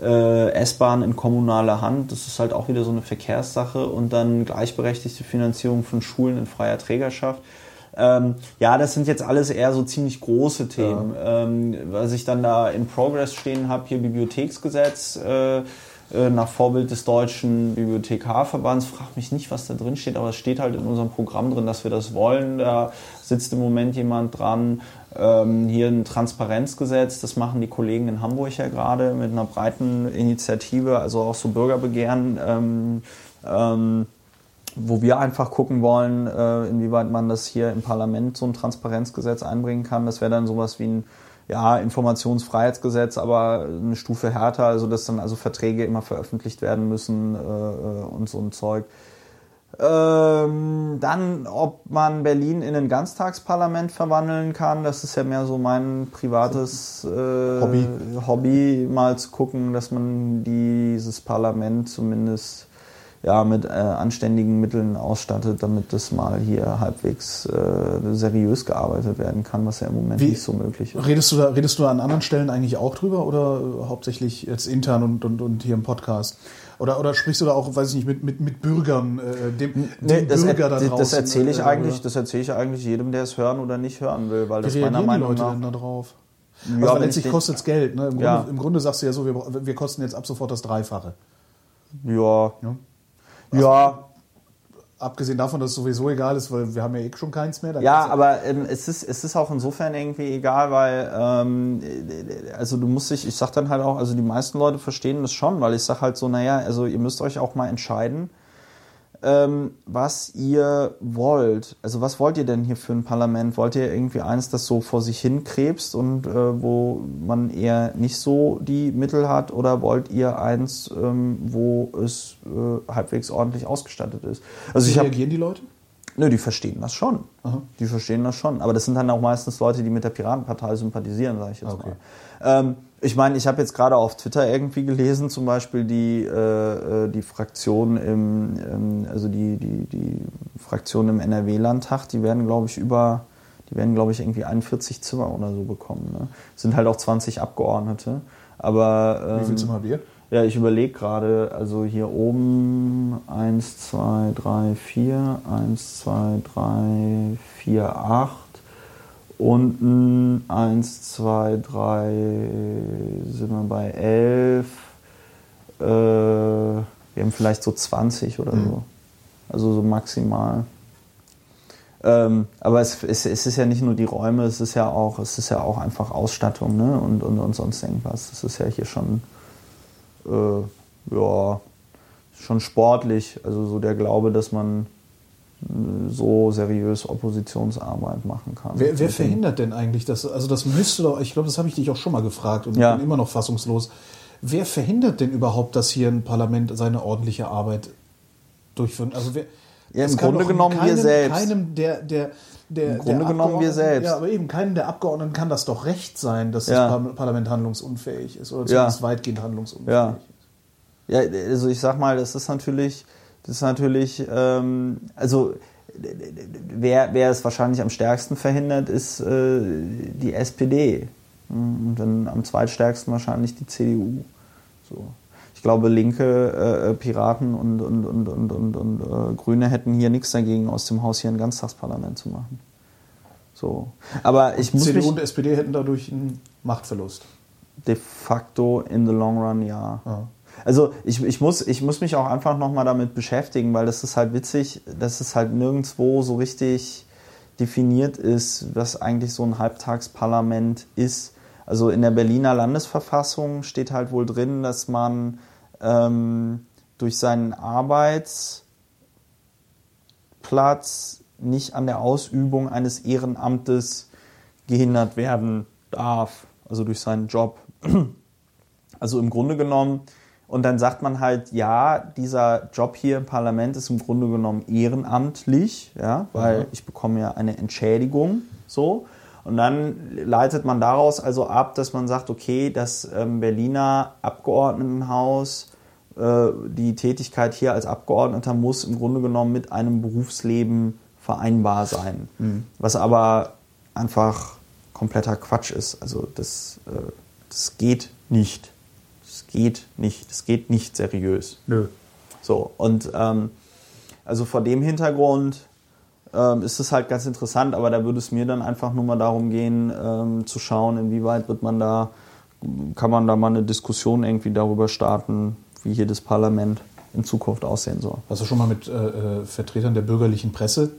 äh, S-Bahn in kommunaler Hand. Das ist halt auch wieder so eine Verkehrssache und dann gleichberechtigte Finanzierung von Schulen in freier Trägerschaft. Ähm, ja, das sind jetzt alles eher so ziemlich große Themen. Ähm, was ich dann da in Progress stehen habe, hier Bibliotheksgesetz äh, äh, nach Vorbild des deutschen Bibliothekarverbands. Frag mich nicht, was da drin steht, aber es steht halt in unserem Programm drin, dass wir das wollen. Da sitzt im Moment jemand dran. Ähm, hier ein Transparenzgesetz, das machen die Kollegen in Hamburg ja gerade mit einer breiten Initiative, also auch so Bürgerbegehren. Ähm, ähm, wo wir einfach gucken wollen, äh, inwieweit man das hier im Parlament so ein Transparenzgesetz einbringen kann. Das wäre dann sowas wie ein ja, Informationsfreiheitsgesetz, aber eine Stufe härter, also dass dann also Verträge immer veröffentlicht werden müssen äh, äh, und so ein Zeug. Ähm, dann, ob man Berlin in ein Ganztagsparlament verwandeln kann, das ist ja mehr so mein privates äh, Hobby. Hobby, mal zu gucken, dass man dieses Parlament zumindest ja, mit äh, anständigen Mitteln ausstattet, damit das mal hier halbwegs äh, seriös gearbeitet werden kann, was ja im Moment Wie- nicht so möglich ist. Redest du da, redest du an anderen Stellen eigentlich auch drüber oder hauptsächlich jetzt intern und, und, und hier im Podcast? Oder, oder sprichst du da auch, weiß ich nicht, mit, mit, mit Bürgern, äh, dem, Nee, dem das, Bürger da das, draußen? das erzähle ich äh, eigentlich, oder? das erzähle ich eigentlich jedem, der es hören oder nicht hören will, weil Wie das meiner Meinung Leute nach denn da drauf? Ja, also ich letztlich kostet es Geld. Ne? Im, Grunde, Ja. Im Grunde sagst du ja so, wir, wir kosten jetzt ab sofort das Dreifache. ja, Ja? ja, Abgesehen davon, dass es sowieso egal ist, weil wir haben ja eh schon keins mehr. Ja, aber ähm, es, ist, es ist auch insofern irgendwie egal, weil ähm, äh, also du musst dich, ich sag dann halt auch, also die meisten Leute verstehen das schon, weil ich sag halt so, naja, also ihr müsst euch auch mal entscheiden, ähm, was ihr wollt. Also was wollt ihr denn hier für ein Parlament? Wollt ihr irgendwie eins, das so vor sich hin krebst und äh, wo man eher nicht so die Mittel hat? Oder wollt ihr eins, ähm, wo es äh, halbwegs ordentlich ausgestattet ist? Also Wie ich reagieren die Leute? Nö, die verstehen das schon. Aha. Die verstehen das schon. Aber das sind dann auch meistens Leute, die mit der Piratenpartei sympathisieren, sage ich jetzt Okay. mal. Ähm, ich meine, ich habe jetzt gerade auf Twitter irgendwie gelesen, zum Beispiel die, äh, äh, die Fraktion im, ähm, also die, die, die Fraktion im NRW-Landtag, die werden, glaube ich, über, die werden, glaube ich, irgendwie 41 Zimmer oder so bekommen. Ne? Sind halt auch 20 Abgeordnete. Aber ähm, Wie viel Zimmer habt ihr? ja, ich überlege gerade, also hier oben 1, 2, 3, 4, 1, 2, 3, 4, 8. Unten 1, 2, 3 sind wir bei 11. Äh, wir haben vielleicht so 20 oder so. Also so maximal. Ähm, aber es, es, es ist ja nicht nur die Räume, es ist ja auch, es ist ja auch einfach Ausstattung ne? und, und, und sonst irgendwas. Das ist ja hier schon äh, ja, schon sportlich. Also so der Glaube, dass man so seriös Oppositionsarbeit machen kann. Wer, wer verhindert denn eigentlich das? Also das müsste doch, ich glaube, das habe ich dich auch schon mal gefragt und Ja. bin immer noch fassungslos. Wer verhindert denn überhaupt, dass hier ein Parlament seine ordentliche Arbeit durchführt? Also wer, Ja, im Grunde genommen wir keinem, selbst. Keinem, der, der, der, Im Grunde genommen wir selbst. Ja, aber eben keinem der Abgeordneten kann das doch recht sein, dass Ja. das Par- Parlament handlungsunfähig ist oder Ja. zumindest weitgehend handlungsunfähig. Ja. Ja, also ich sag mal, das ist natürlich, das ist natürlich, ähm, also wer, wer es wahrscheinlich am stärksten verhindert, ist äh, die SPD. Und dann am zweitstärksten wahrscheinlich die CDU. So. Ich glaube, Linke, äh, Piraten und, und, und, und, und, und äh, Grüne hätten hier nichts dagegen, aus dem Haus hier ein Ganztagsparlament zu machen. So. Aber ich muss CDU mich und SPD hätten dadurch einen Machtverlust. de facto in the long run ja. Ja. Also ich, ich, muss, ich muss mich auch einfach nochmal damit beschäftigen, weil das ist halt witzig, dass es halt nirgendwo so richtig definiert ist, was eigentlich so ein Halbtagsparlament ist. Also in der Berliner Landesverfassung steht halt wohl drin, dass man ähm, durch seinen Arbeitsplatz nicht an der Ausübung eines Ehrenamtes gehindert werden darf, also durch seinen Job. Also im Grunde genommen, und dann sagt man halt, ja, dieser Job hier im Parlament ist im Grunde genommen ehrenamtlich, ja, weil ich bekomme ja eine Entschädigung, so. Und dann leitet man daraus also ab, dass man sagt, okay, das ähm, Berliner Abgeordnetenhaus, äh, die Tätigkeit hier als Abgeordneter muss im Grunde genommen mit einem Berufsleben vereinbar sein. Was aber einfach kompletter Quatsch ist. Also das, äh, das geht nicht. Das geht nicht. Das geht nicht seriös. Nö. So, und ähm, also vor dem Hintergrund ähm, ist es halt ganz interessant, aber da würde es mir dann einfach nur mal darum gehen, ähm, zu schauen, inwieweit wird man da, kann man da mal eine Diskussion irgendwie darüber starten, wie hier das Parlament in Zukunft aussehen soll. Hast du schon mal mit äh, äh, Vertretern der bürgerlichen Presse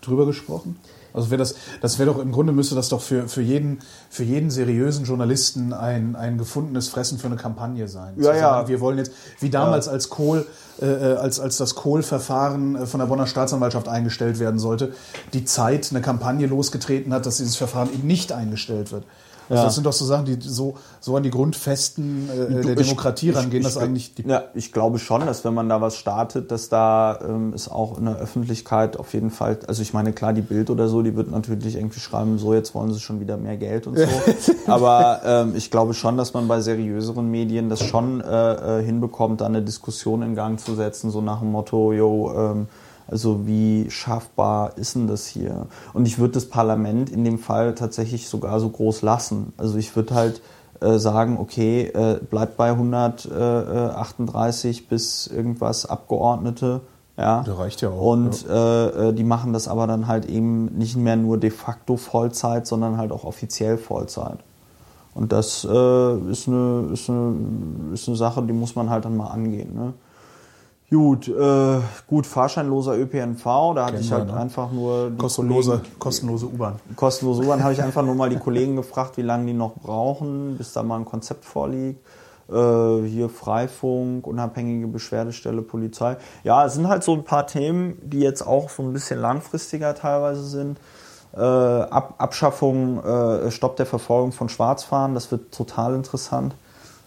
drüber gesprochen? Also wäre das, das wäre doch im Grunde müsste das doch für, für, jeden, für jeden seriösen Journalisten ein, ein gefundenes Fressen für eine Kampagne sein. Ja, Zu ja. wir wollen jetzt, wie damals als Kohl, äh, äh, als, als das Kohl-Verfahren äh, von der Bonner Staatsanwaltschaft eingestellt werden sollte, die Zeit eine Kampagne losgetreten hat, dass dieses Verfahren eben nicht eingestellt wird. Also Ja. das sind doch so Sachen, die so, so an die Grundfesten äh, der Ich- Demokratie ich- rangehen, ich- dass eigentlich die Ja, ich glaube schon, dass wenn man da was startet, dass da ähm, es auch in der Öffentlichkeit auf jeden Fall, also ich meine, klar, die Bild oder so, die wird natürlich irgendwie schreiben, so jetzt wollen sie schon wieder mehr Geld und so. Aber ähm, ich glaube schon, dass man bei seriöseren Medien das schon äh, äh, hinbekommt, da eine Diskussion in Gang zu setzen, so nach dem Motto, yo, ähm, also wie schaffbar ist denn das hier? Und ich würde das Parlament in dem Fall tatsächlich sogar so groß lassen. Also ich würde halt äh, sagen, okay, äh, bleibt bei 138 bis irgendwas Abgeordnete. Ja, Der reicht ja auch, Und Äh, äh, die machen das aber dann halt eben nicht mehr nur de facto Vollzeit, sondern halt auch offiziell Vollzeit. Und das äh, ist, eine, ist, eine, ist eine Sache, die muss man halt dann mal angehen. Ne? Gut, äh, gut, fahrscheinloser ÖPNV, da hatte Kennen ich wir, halt ne? einfach nur kostenlose, Kollegen- kostenlose U-Bahn. kostenlose U-Bahn habe ich einfach nur mal die Kollegen gefragt, wie lange die noch brauchen, bis da mal ein Konzept vorliegt. Äh, hier Freifunk, unabhängige Beschwerdestelle, Polizei. Ja, es sind halt so ein paar Themen, die jetzt auch so ein bisschen langfristiger teilweise sind. Äh, Ab Abschaffung, äh, Stopp der Verfolgung von Schwarzfahren, das wird total interessant,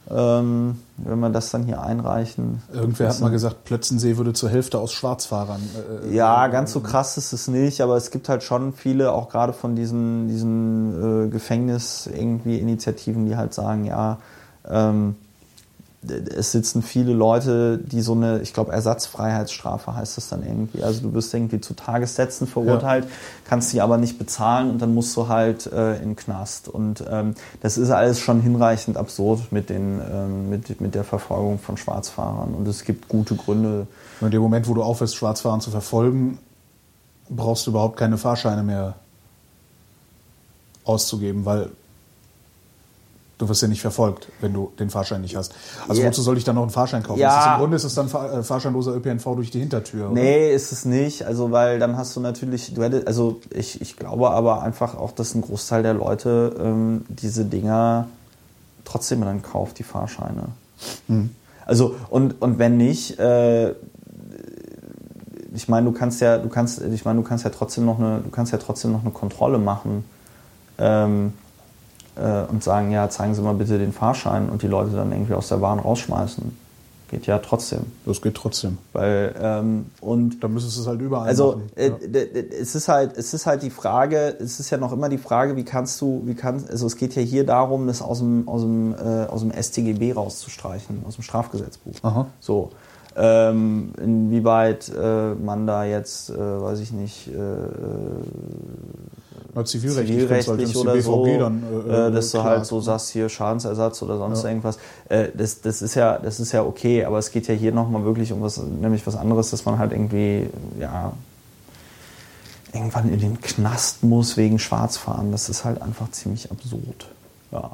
ähm, wenn wir das dann hier einreichen. Irgendwer hat mal gesagt, Plötzensee würde zur Hälfte aus Schwarzfahrern. Äh, Ja, ganz so krass ist es nicht, aber es gibt halt schon viele, auch gerade von diesen, diesen äh, Gefängnis irgendwie Initiativen, die halt sagen, ja, ähm, es sitzen viele Leute, die so eine, ich glaube, Ersatzfreiheitsstrafe heißt das dann irgendwie. Also du wirst irgendwie zu Tagessätzen verurteilt, kannst die aber nicht bezahlen und dann musst du halt äh, in den Knast. Und ähm, das ist alles schon hinreichend absurd mit, den, ähm, mit, mit der Verfolgung von Schwarzfahrern. Und es gibt gute Gründe, In dem Moment, wo du aufhörst, Schwarzfahren zu verfolgen, brauchst du überhaupt keine Fahrscheine mehr auszugeben, weil du wirst ja nicht verfolgt, wenn du den Fahrschein nicht hast. Also Ja. wozu soll ich dann noch einen Fahrschein kaufen? Ja. Im Grunde ist es dann fahr- äh, fahrscheinloser ÖPNV durch die Hintertür. Oder? Nee, ist es nicht. Also, weil dann hast du natürlich, du hättest, also ich, ich glaube aber einfach auch, dass ein Großteil der Leute ähm, diese Dinger trotzdem dann kauft, die Fahrscheine. Also, und, und wenn nicht, äh, ich meine, du kannst ja, du kannst, ich meine, du kannst ja trotzdem noch eine, du kannst ja trotzdem noch eine Kontrolle machen. Ähm, äh, und sagen, ja, zeigen Sie mal bitte den Fahrschein und die Leute dann irgendwie aus der Bahn rausschmeißen. Geht ja trotzdem. Das geht trotzdem. Weil, ähm, und Da müsstest du es halt überall also machen. äh, Ja. d- es ist halt, es ist halt die Frage, es ist ja noch immer die Frage, wie kannst du, wie kannst, also es geht ja hier darum, das aus dem, aus dem, äh, aus dem StGB rauszustreichen, aus dem Strafgesetzbuch. Aha. So. Ähm, inwieweit äh, man da jetzt, äh, weiß ich nicht, äh, Na, zivilrechtlich, halt, zivilrechtlich die oder so, dann, äh, dass du halt so sagst, hier Schadensersatz oder sonst Ja. irgendwas. Äh, das, das, ist ja, das ist ja okay, aber es geht ja hier nochmal wirklich um was, nämlich was anderes, dass man halt irgendwie, ja, irgendwann in den Knast muss wegen Schwarzfahren. Das ist halt einfach ziemlich absurd. Ja.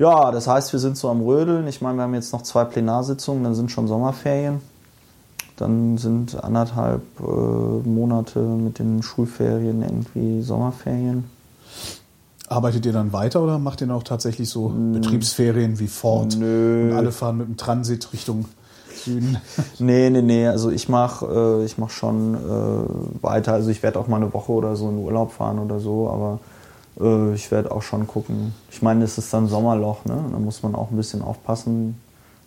Ja, das heißt, wir sind so am Rödeln. Ich meine, wir haben jetzt noch zwei Plenarsitzungen, dann sind schon Sommerferien. Dann sind anderthalb äh, Monate mit den Schulferien irgendwie Sommerferien. Arbeitet ihr dann weiter oder macht ihr dann auch tatsächlich so Betriebsferien wie Ford? Nö. Und alle fahren mit dem Transit Richtung Süden. Nee, nee, nee. Also ich mache äh, ich mach schon äh, weiter. Also ich werde auch mal eine Woche oder so in Urlaub fahren oder so, aber äh, ich werde auch schon gucken. Ich meine, es ist dann Sommerloch, ne? Da muss man auch ein bisschen aufpassen,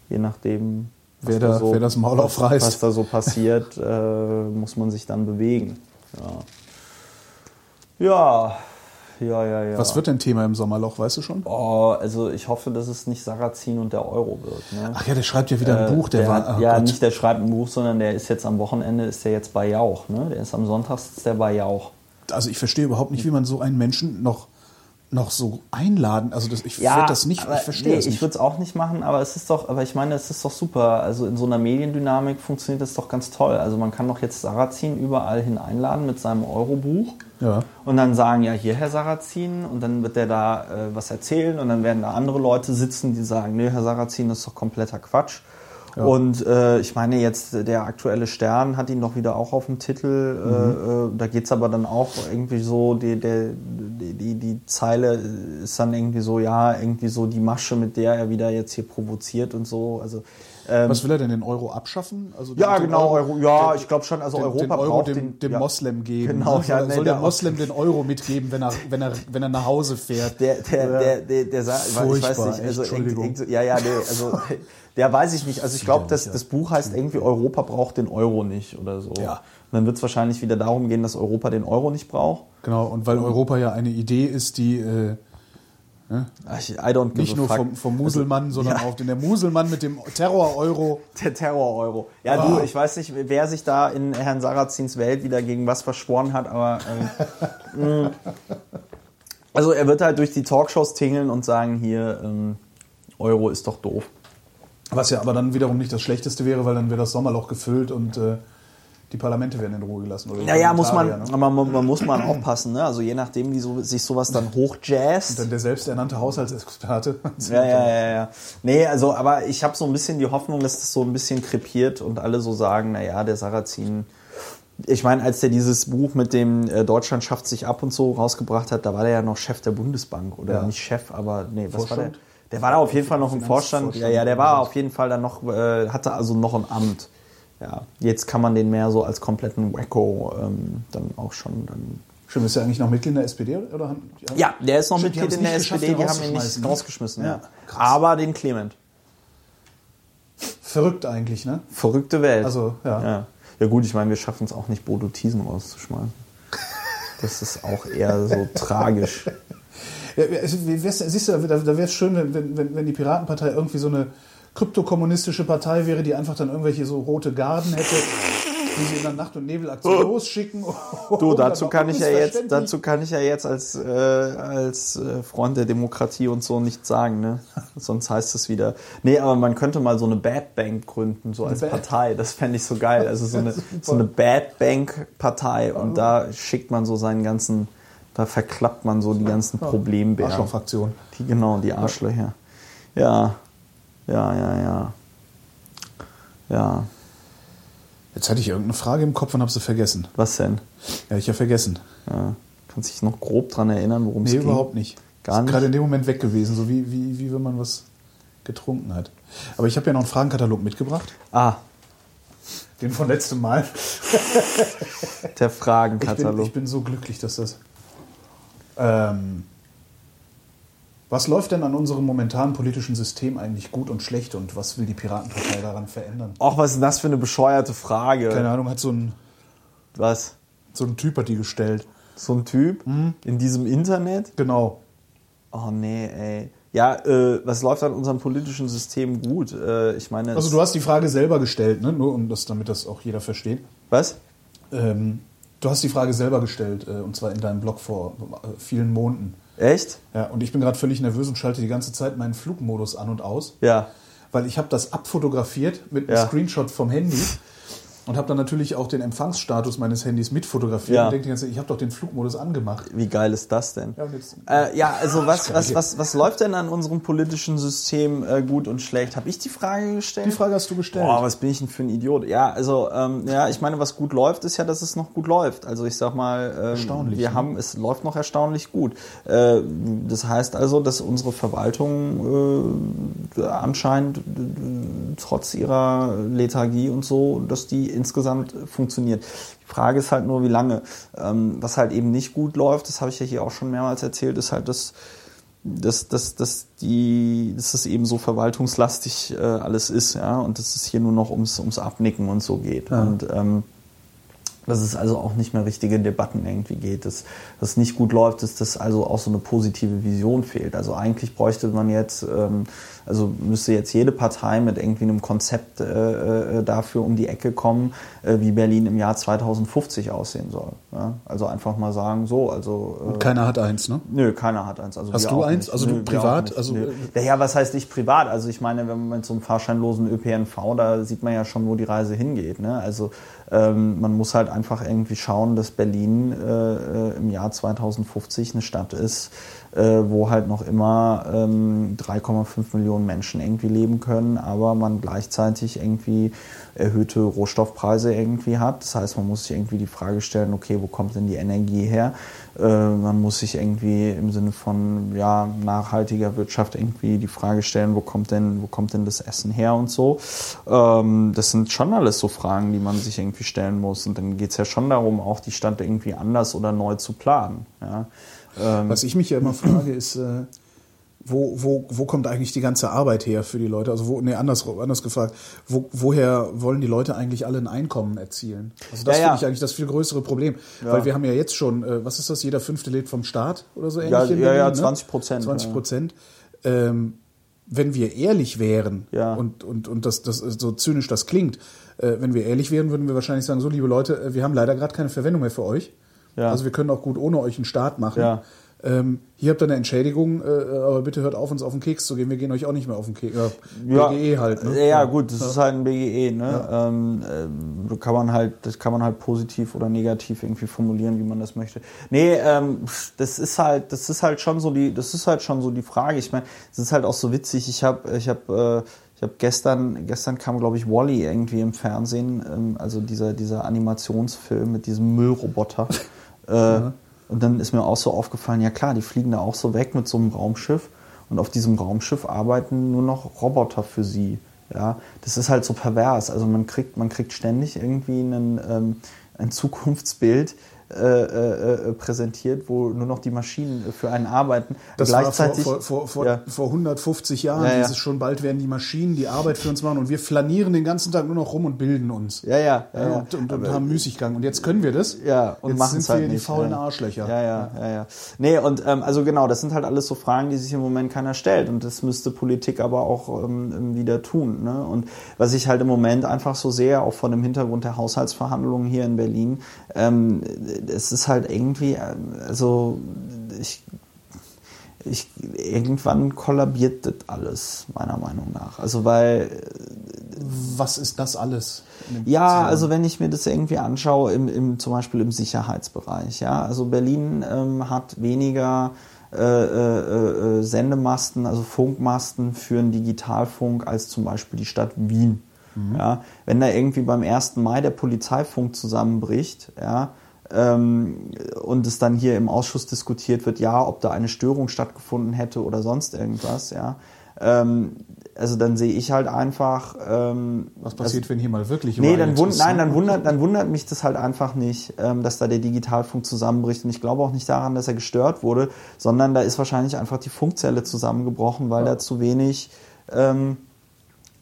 je nachdem, Wer da- wer das Maul aufreißt. Was da so passiert, äh, muss man sich dann bewegen. Ja. Ja, ja, ja, ja. Was wird denn Thema im Sommerloch, weißt du schon? Oh, also ich hoffe, dass es nicht Sarrazin und der Euro wird. Ne? Ach ja, der schreibt ja wieder ein Äh, Buch, der, war. hat, oh ja, Gott. nicht der schreibt ein Buch, sondern der ist jetzt am Wochenende, ist der jetzt bei Jauch. Ne? Der ist am Sonntag ist der bei Jauch. Also ich verstehe überhaupt nicht, wie man so einen Menschen noch, noch so einladen. Also das, ich Ja, würde das nicht, aber ich verstehe nee, Ich nicht. würde es auch nicht machen, aber es ist doch, aber ich meine, es ist doch super. Also in so einer Mediendynamik funktioniert das doch ganz toll. Also man kann doch jetzt Sarrazin überall hin einladen mit seinem Euro-Buch. Ja. Und dann sagen, ja, hier, Herr Sarrazin, und dann wird der da äh, was erzählen und dann werden da andere Leute sitzen, die sagen, nee, Herr Sarrazin, das ist doch kompletter Quatsch. Und äh, ich meine jetzt, der aktuelle Stern hat ihn doch wieder auch auf dem Titel. Äh, äh, da geht's aber dann auch irgendwie so, die, der, die, die, die Zeile ist dann irgendwie so, ja, irgendwie so die Masche, mit der er wieder jetzt hier provoziert und so. Also ähm, Was will er denn, den Euro abschaffen? Also ja, genau, Euro, ja, den- ich glaube schon, also den, Europa den Euro braucht dem, dem ja. Moslem geben. Genau, ne? ja, soll nee, soll der der Moslem den Euro mitgeben, wenn er, wenn er, wenn er nach Hause fährt? Der, der, der, der, der, sa- ich weiß nicht, also Entschuldigung. ja, ja, nee, also der weiß ich nicht. Also ich glaube, das, das Buch heißt irgendwie Europa braucht den Euro nicht oder so. Ja. Und dann wird es wahrscheinlich wieder darum gehen, dass Europa den Euro nicht braucht. Genau, und weil Europa ja eine Idee ist, die äh, ich- I don't give nicht a nur fuck. vom, vom Muselmann, sondern ja. auch den der Muselmann mit dem Terror-Euro. Der Terror-Euro. Ja, Ah. du, ich weiß nicht, wer sich da in Herrn Sarrazins Welt wieder gegen was verschworen hat, aber. Ähm, mh. also, er wird halt durch die Talkshows tingeln und sagen: Hier, ähm, Euro ist doch doof. Was ja aber dann wiederum nicht das Schlechteste wäre, weil dann wäre das Sommerloch gefüllt und äh, die Parlamente werden in Ruhe gelassen. Oder die Ja, ja, muss man, aber man, man muss mal aufpassen, ne? Also je nachdem, wie so, sich sowas dann hochjazzt. Dann der selbsternannte Haushaltsexperte. Ja, ja, ja, ja. Nee, also, aber ich habe so ein bisschen die Hoffnung, dass das so ein bisschen krepiert und alle so sagen, naja, der Sarrazin. Ich meine, als der dieses Buch mit dem äh, Deutschland schafft sich ab und so rausgebracht hat, da war der ja noch Chef der Bundesbank. Oder Ja. nicht Chef, aber nee, was war der? Vorstand? Der war da auf jeden Fall noch im Vorstand. Ja, Finanzvorstand. ja, der war auf jeden Fall dann noch, äh, hatte also noch ein Amt. Ja, jetzt kann man den mehr so als kompletten Wacko ähm, dann auch schon dann Stimmt, ist er eigentlich noch Mitglied in der SPD? Oder? haben- haben- Ja, der ist noch Stimmt, Mitglied in der SPD, die haben ihn nicht ne? rausgeschmissen. Ja, Ja. Aber den Clement. Verrückt eigentlich, ne? Verrückte Welt. Also, ja. Ja, ja gut, ich meine, wir schaffen es auch nicht, Bodo Thiesen rauszuschmeißen. Das ist auch eher so tragisch. Ja, also, siehst du, da, wäre es schön, wenn- wenn, wenn die Piratenpartei irgendwie so eine kryptokommunistische Partei wäre, die einfach dann irgendwelche so rote Garden hätte, die sie in der Nacht- und Nebelaktion losschicken. Du, dazu kann ich ja jetzt, dazu kann ich ja jetzt als, äh, als äh, Freund der Demokratie und so nichts sagen, ne? Sonst heißt es wieder. Nee, aber man könnte mal so eine Bad Bank gründen, so als Bad- Partei. Das fände ich so geil. Also so eine, so eine Bad Bank Partei. Und da schickt man so seinen ganzen, da verklappt man so die ganzen Problembären. Arschlochfraktion. Die, genau, die Arschlöcher. Ja. Ja, ja, ja. Ja. Jetzt hatte ich irgendeine Frage im Kopf und habe sie vergessen. Was denn? Ja, ich ja vergessen. Ja. Kannst dich noch grob dran erinnern, worum es Nee, ging? überhaupt nicht. Gar Ist nicht? Gerade in dem Moment weg gewesen, so wie, wie, wie wenn man was getrunken hat. Aber ich habe ja noch einen Fragenkatalog mitgebracht. Ah, Den von letztem Mal. der Ich bin, Fragenkatalog. ich bin so glücklich, dass das. Ähm, Was läuft denn an unserem momentanen politischen System eigentlich gut und schlecht und was will die Piratenpartei daran verändern? Och, was ist denn das für eine bescheuerte Frage? Keine Ahnung, hat so ein, Was? so ein Typ hat die gestellt. So ein Typ in diesem Internet? Genau. Oh nee, ey. Ja, äh, was läuft an unserem politischen System gut? Äh, ich meine, Also du hast die Frage selber gestellt, ne? nur um das, damit das auch jeder versteht. was? Ähm, du hast die Frage selber gestellt, äh, und zwar in deinem Blog vor äh, vielen Monaten. Echt? Ja, und ich bin gerade völlig nervös und schalte die ganze Zeit meinen Flugmodus an und aus, Ja. weil ich habe das abfotografiert mit einem Ja. Screenshot vom Handy und habe dann natürlich auch den Empfangsstatus meines Handys mitfotografiert Ja. und denke die ganze Zeit, ich habe doch den Flugmodus angemacht. Wie geil ist das denn? Ja, jetzt- Äh, ja, also was, geil. was, was, was läuft denn an unserem politischen System äh, gut und schlecht? Habe ich die Frage gestellt? Die Frage hast du gestellt. Boah, was bin ich denn für ein Idiot? Ja, also ähm, ja, ich meine, was gut läuft, ist ja, dass es noch gut läuft. Also ich sag mal, ähm, wir ne? haben, es läuft noch erstaunlich gut. Äh, das heißt also, dass unsere Verwaltung äh, anscheinend äh, trotz ihrer Lethargie und so, dass die insgesamt funktioniert. Die Frage ist halt nur, wie lange. Ähm, was halt eben nicht gut läuft, das habe ich ja hier auch schon mehrmals erzählt, ist halt das dass, dass, dass, die, dass das eben so verwaltungslastig äh, alles ist, ja, und dass es hier nur noch ums, ums Abnicken und so geht. Und ähm, dass es also auch nicht mehr richtige Debatten irgendwie geht, dass das nicht gut läuft, dass das also auch so eine positive Vision fehlt. Also eigentlich bräuchte man jetzt, ähm, also müsste jetzt jede Partei mit irgendwie einem Konzept äh, äh, dafür um die Ecke kommen, äh, wie Berlin im Jahr 2050 aussehen soll. Ja? Also einfach mal sagen, so, also äh, Keiner hat eins, ne? Nö, keiner hat eins. Also Hast du eins? nicht. Also du wir privat? Also, Nö. äh, Naja, was heißt nicht privat? Also ich meine, wenn man mit so einem fahrscheinlosen ÖPNV, da sieht man ja schon, wo die Reise hingeht. Ne? Also ähm, man muss halt einfach irgendwie schauen, dass Berlin äh, im Jahr 2050 eine Stadt ist, wo halt noch immer ähm, 3,5 Millionen Menschen irgendwie leben können, aber man gleichzeitig irgendwie erhöhte Rohstoffpreise irgendwie hat. Das heißt, man muss sich irgendwie die Frage stellen, okay, wo kommt denn die Energie her? Äh, man muss sich irgendwie im Sinne von ja, nachhaltiger Wirtschaft irgendwie die Frage stellen, wo kommt denn, wo kommt denn das Essen her und so. Ähm, das sind schon alles so Fragen, die man sich irgendwie stellen muss. Und dann geht es ja schon darum, auch die Stadt irgendwie anders oder neu zu planen. Ja. Ähm, Was ich mich ja immer frage, ist, äh, wo, wo, wo kommt eigentlich die ganze Arbeit her für die Leute? Also, wo, nee, anders, anders gefragt, wo, woher wollen die Leute eigentlich alle ein Einkommen erzielen? Also, das Ja, ja. finde ich eigentlich das viel größere Problem. Weil wir haben ja jetzt schon, äh, was ist das, jeder fünfte lebt vom Staat oder so ähnlich? Ja, in ja, ja, Berlin, 20 Prozent, 20 ja. Prozent. Ähm, wenn wir ehrlich wären, Ja. und, und, und das, das so zynisch das klingt, äh, wenn wir ehrlich wären, würden wir wahrscheinlich sagen, so liebe Leute, äh, wir haben leider gerade keine Verwendung mehr für euch. Ja. Also wir können auch gut ohne euch einen Start machen. Ja. Ähm, hier habt ihr eine Entschädigung, äh, aber bitte hört auf, uns auf den Keks zu gehen. Wir gehen euch auch nicht mehr auf den Keks. Ja, BGE halt. Ne? Ja, ja, gut, das ist halt ein BGE, ne? Ähm, äh, kann man halt, das kann man halt positiv oder negativ irgendwie formulieren, wie man das möchte. Nee, ähm, das ist halt, das ist halt schon so die, das ist halt schon so die Frage. Ich meine, es ist halt auch so witzig. Ich habe, ich habe, äh, ich habe gestern, gestern kam glaube ich Wally irgendwie im Fernsehen, ähm, also dieser dieser Animationsfilm mit diesem Müllroboter. äh, Und dann ist mir auch so aufgefallen, ja klar, die fliegen da auch so weg mit so einem Raumschiff und auf diesem Raumschiff arbeiten nur noch Roboter für sie. Ja, das ist halt so pervers. Also man kriegt, man kriegt ständig irgendwie einen, ähm, ein Zukunftsbild äh, äh, äh, präsentiert, wo nur noch die Maschinen für einen arbeiten. Das Gleichzeitig, war vor, vor, vor, ja. vor 150 Jahren. Ja, ja. Dieses schon bald werden die Maschinen die Arbeit für uns machen und wir flanieren den ganzen Tag nur noch rum und bilden uns. ja, ja, ja, und, und, und haben Müßiggang. Und jetzt können wir das. Ja, und jetzt machen sind es halt wir die nicht. faulen. Arschlöcher. Ja, ja, ja, ja. Nee, und ähm, also genau, das sind halt alles so Fragen, die sich im Moment keiner stellt. Und das müsste Politik aber auch ähm, wieder tun. Ne? Und was ich halt im Moment einfach so sehe, auch vor dem Hintergrund der Haushaltsverhandlungen hier in Berlin, ähm, es ist halt irgendwie, ähm, also ich ich, irgendwann kollabiert das alles, meiner Meinung nach. Also weil Was ist das alles? ja, also wenn ich mir das irgendwie anschaue, im, im, zum Beispiel im Sicherheitsbereich, ja, also Berlin ähm, hat weniger äh, äh, äh, Sendemasten, also Funkmasten für einen Digitalfunk als zum Beispiel die Stadt Wien. Ja, wenn da irgendwie beim 1. Mai der Polizeifunk zusammenbricht, ja, und es dann hier im Ausschuss diskutiert wird, ja, ob da eine Störung stattgefunden hätte oder sonst irgendwas, ja, ähm, also dann sehe ich halt einfach. Ähm, Was passiert, wenn hier mal wirklich Nee, dann wund, nein, ne? dann wundert, dann wundert mich das halt einfach nicht, ähm, dass da der Digitalfunk zusammenbricht. Und ich glaube auch nicht daran, dass er gestört wurde, sondern da ist wahrscheinlich einfach die Funkzelle zusammengebrochen, weil da zu wenig, ähm,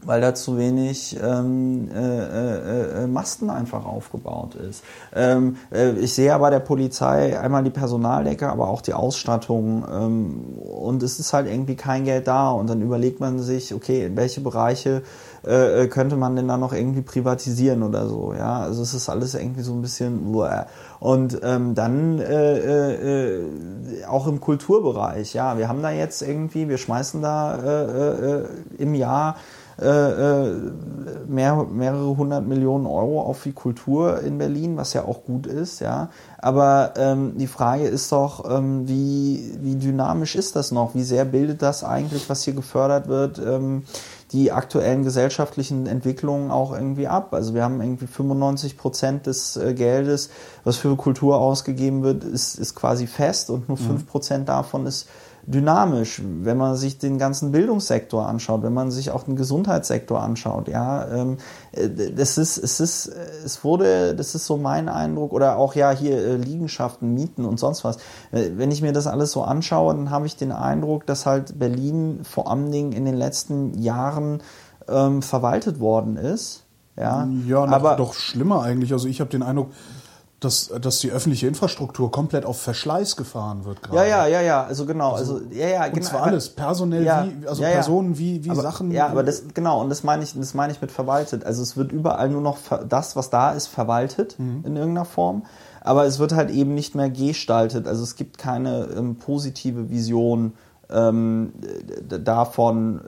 weil da zu wenig ähm, äh, äh, äh, Masten einfach aufgebaut ist. Ähm, äh, ich sehe ja bei der Polizei einmal die Personaldecke, aber auch die Ausstattung ähm, und es ist halt irgendwie kein Geld da und dann überlegt man sich, okay, in welche Bereiche äh, könnte man denn da noch irgendwie privatisieren oder so, ja, also es ist alles irgendwie so ein bisschen uah. und ähm, dann äh, äh, äh, auch im Kulturbereich, ja, wir haben da jetzt irgendwie, wir schmeißen da äh, äh, im Jahr äh, äh, mehr, mehrere hundert Millionen Euro auf die Kultur in Berlin, was ja auch gut ist, ja. Aber ähm, die Frage ist doch, ähm, wie, wie dynamisch ist das noch? Wie sehr bildet das eigentlich, was hier gefördert wird, ähm, die aktuellen gesellschaftlichen Entwicklungen auch irgendwie ab? Also wir haben irgendwie 95 Prozent des äh, Geldes, was für Kultur ausgegeben wird, ist, ist quasi fest und nur fünf Prozent davon ist dynamisch, wenn man sich den ganzen Bildungssektor anschaut, wenn man sich auch den Gesundheitssektor anschaut, ja, ähm, äh, das ist, es ist, es wurde, das ist so mein Eindruck, oder auch ja hier äh, Liegenschaften, Mieten und sonst was. Äh, Wenn ich mir das alles so anschaue, dann habe ich den Eindruck, dass halt Berlin vor allen Dingen in den letzten Jahren ähm, verwaltet worden ist. Ja, Ja, aber doch schlimmer eigentlich. Also ich habe den Eindruck, dass, dass die öffentliche Infrastruktur komplett auf Verschleiß gefahren wird gerade. ja, ja, ja, ja, also genau, also, ja, ja, Und genau. zwar alles, personell Ja, wie, also ja, ja. Personen wie, wie aber, Sachen. Ja, aber das, genau, und das meine ich, das meine ich mit verwaltet. Also es wird überall nur noch das, was da ist, verwaltet Mhm. in irgendeiner Form. Aber es wird halt eben nicht mehr gestaltet. Also es gibt keine ähm, positive Vision ähm, davon,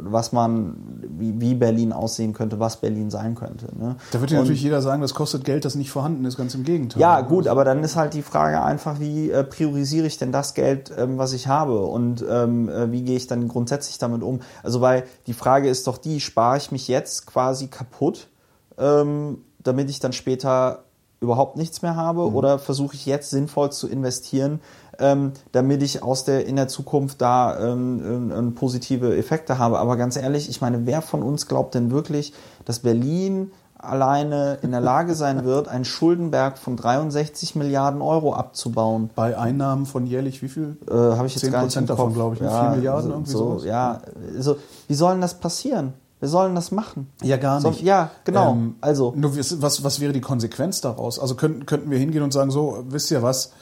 was man, wie, wie Berlin aussehen könnte, was Berlin sein könnte. Ne? da wird ja natürlich jeder sagen, das kostet Geld, das nicht vorhanden ist, ganz im Gegenteil. ja, gut, aber dann ist halt die Frage einfach, wie äh, priorisiere ich denn das Geld, ähm, was ich habe und ähm, äh, wie gehe ich dann grundsätzlich damit um? Also, weil die Frage ist doch die, spare ich mich jetzt quasi kaputt, ähm, damit ich dann später überhaupt nichts mehr habe oder versuche ich jetzt sinnvoll zu investieren, ähm, damit ich aus der in der Zukunft da ähm, ähm, ähm, positive Effekte habe. Aber ganz ehrlich, ich meine, wer von uns glaubt denn wirklich, dass Berlin alleine in der Lage sein wird, einen Schuldenberg von 63 Milliarden Euro abzubauen? Bei Einnahmen von jährlich wie viel? Äh, Habe ich jetzt 10% gar nicht im davon, glaube ich, ne? Vier Milliarden, irgendwie so, sowas. Ja, also, wie soll denn das passieren? Wer soll denn das machen? Ja, gar So, nicht. ja, genau. Ähm, also, Nur was, was, was wäre die Konsequenz daraus? Also könnten, könnten wir hingehen und sagen, so, wisst ihr was,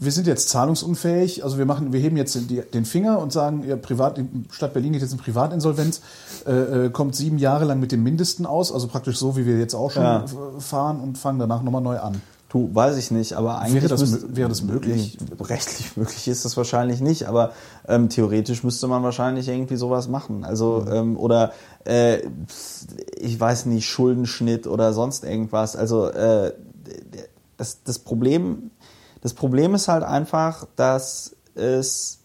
wir sind jetzt zahlungsunfähig, also wir machen, wir heben jetzt den, die- den Finger und sagen, ja, Privat, die Stadt Berlin geht jetzt in Privatinsolvenz, äh, äh, kommt sieben Jahre lang mit dem Mindesten aus, also praktisch so, wie wir jetzt auch schon Ja. f- fahren und fangen danach nochmal neu an. du, weiß ich nicht, aber eigentlich Wäre das müsst- wäre das möglich? Rechtlich möglich ist das wahrscheinlich nicht, aber ähm, theoretisch müsste man wahrscheinlich irgendwie sowas machen. Also Mhm. ähm, oder äh, ich weiß nicht Schuldenschnitt oder sonst irgendwas. Also äh, das, das Problem das Problem ist halt einfach, dass es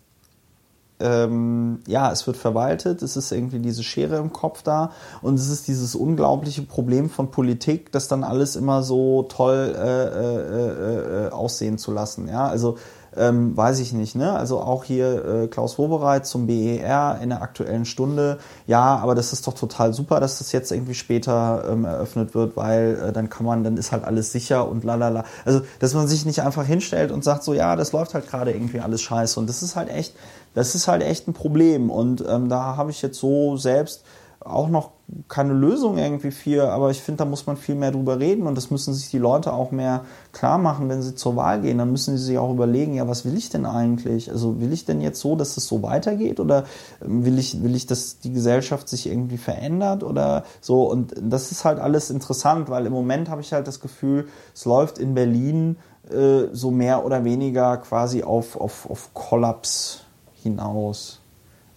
ähm, ja, es wird verwaltet, es ist irgendwie diese Schere im Kopf da und es ist dieses unglaubliche Problem von Politik, das dann alles immer so toll äh, äh, äh, aussehen zu lassen. Ja, also ähm, weiß ich nicht, ne? Also auch hier äh, Klaus Wobereit zum BER in der aktuellen Stunde. Ja, aber das ist doch total super, dass das jetzt irgendwie später ähm, eröffnet wird, weil äh, dann kann man, dann ist halt alles sicher und lalala. Also, dass man sich nicht einfach hinstellt und sagt so, ja, das läuft halt gerade irgendwie alles scheiße und das ist halt echt, das ist halt echt ein Problem und ähm, da habe ich jetzt so selbst auch noch keine Lösung irgendwie für, aber ich finde, da muss man viel mehr drüber reden und das müssen sich die Leute auch mehr klar machen, wenn sie zur Wahl gehen. Dann müssen sie sich auch überlegen, ja, was will ich denn eigentlich? Also will ich denn jetzt so, dass es so weitergeht oder ähm, will ich, will ich, dass die Gesellschaft sich irgendwie verändert oder so? Und das ist halt alles interessant, weil im Moment habe ich halt das Gefühl, es läuft in Berlin äh, so mehr oder weniger quasi auf, auf, auf Kollaps hinaus.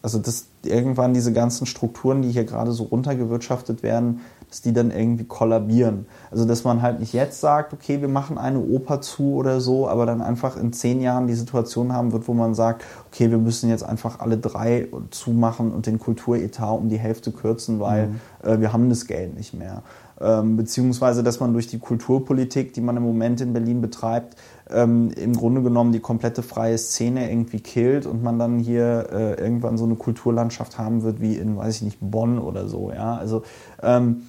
Also dass irgendwann diese ganzen Strukturen, die hier gerade so runtergewirtschaftet werden, dass die dann irgendwie kollabieren. Also dass man halt nicht jetzt sagt, okay, wir machen eine Oper zu oder so, aber dann einfach in zehn Jahren die Situation haben wird, wo man sagt, okay, wir müssen jetzt einfach alle drei zumachen und den Kulturetat um die Hälfte kürzen, weil äh, wir haben das Geld nicht mehr. Ähm, beziehungsweise, dass man durch die Kulturpolitik, die man im Moment in Berlin betreibt, ähm, im Grunde genommen die komplette freie Szene irgendwie killt und man dann hier äh, irgendwann so eine Kulturlandschaft haben wird wie in, weiß ich nicht, Bonn oder so. Ja, also ähm,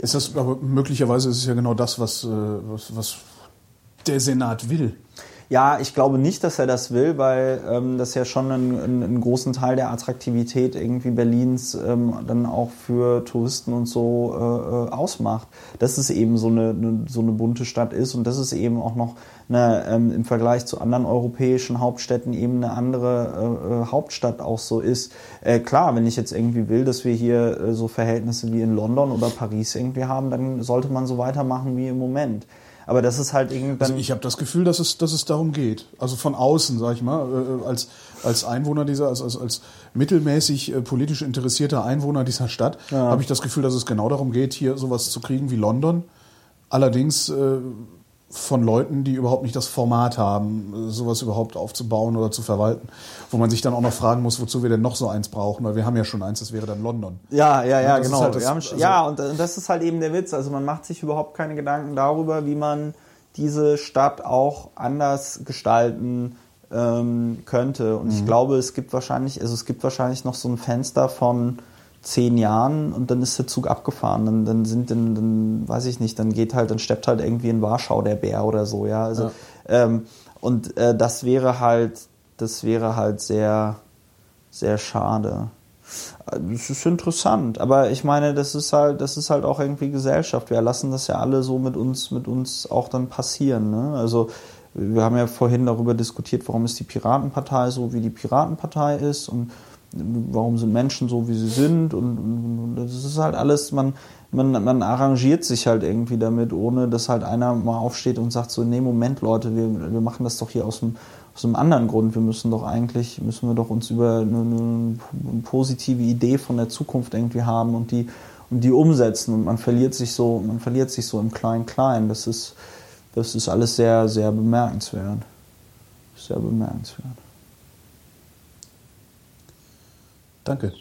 ist das aber möglicherweise ist es ja genau das, was, äh, was, was der Senat will. Ja, ich glaube nicht, dass er das will, weil ähm, das ja schon einen, einen, großen Teil der Attraktivität irgendwie Berlins ähm, dann auch für Touristen und so äh, äh, ausmacht. Dass es eben so eine, eine, so eine bunte Stadt ist und dass es eben auch noch eine, ähm, im Vergleich zu anderen europäischen Hauptstädten eben eine andere äh, äh Hauptstadt auch so ist. Äh, klar, wenn ich jetzt irgendwie will, dass wir hier äh, so Verhältnisse wie in London oder Paris irgendwie haben, dann sollte man so weitermachen wie im Moment. Aber das ist halt irgendwann. Also ich habe das Gefühl, dass es, dass es darum geht. Also von außen, sag ich mal, äh, als, als Einwohner dieser, als, als, als mittelmäßig äh, politisch interessierter Einwohner dieser Stadt, ja. habe ich das Gefühl, dass es genau darum geht, hier sowas zu kriegen wie London. Allerdings äh, von Leuten, die überhaupt nicht das Format haben, sowas überhaupt aufzubauen oder zu verwalten. Wo man sich dann auch noch fragen muss, wozu wir denn noch so eins brauchen, weil wir haben ja schon eins, das wäre dann London. Ja, ja, ja, genau. Halt das, haben, also ja, und das ist halt eben der Witz. Also man macht sich überhaupt keine Gedanken darüber, wie man diese Stadt auch anders gestalten ähm, könnte. Und mhm. ich glaube, es gibt wahrscheinlich, also es gibt wahrscheinlich noch so ein Fenster von zehn Jahren und dann ist der Zug abgefahren. Dann, dann sind dann, dann, weiß ich nicht, dann geht halt, dann steppt halt irgendwie in Warschau der Bär oder so, ja. Also, ja. Ähm, und äh, das wäre halt, das wäre halt sehr, sehr schade. Das ist interessant, aber ich meine, das ist halt, das ist halt auch irgendwie Gesellschaft. Wir lassen das ja alle so mit uns, mit uns auch dann passieren. Ne? Also wir haben ja vorhin darüber diskutiert, warum ist die Piratenpartei so, wie die Piratenpartei ist und warum sind Menschen so, wie sie sind und, und, das ist halt alles, man, man, man arrangiert sich halt irgendwie damit, ohne dass halt einer mal aufsteht und sagt so, nee, Moment Leute, wir, wir machen das doch hier aus einem, aus einem anderen Grund, wir müssen doch eigentlich, müssen wir doch uns über eine, eine positive Idee von der Zukunft irgendwie haben und die, und die umsetzen und man verliert sich so, man verliert sich so im Klein-Klein, das ist, das ist alles sehr, sehr bemerkenswert. Sehr bemerkenswert. Danke.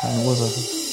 Keine Ursache.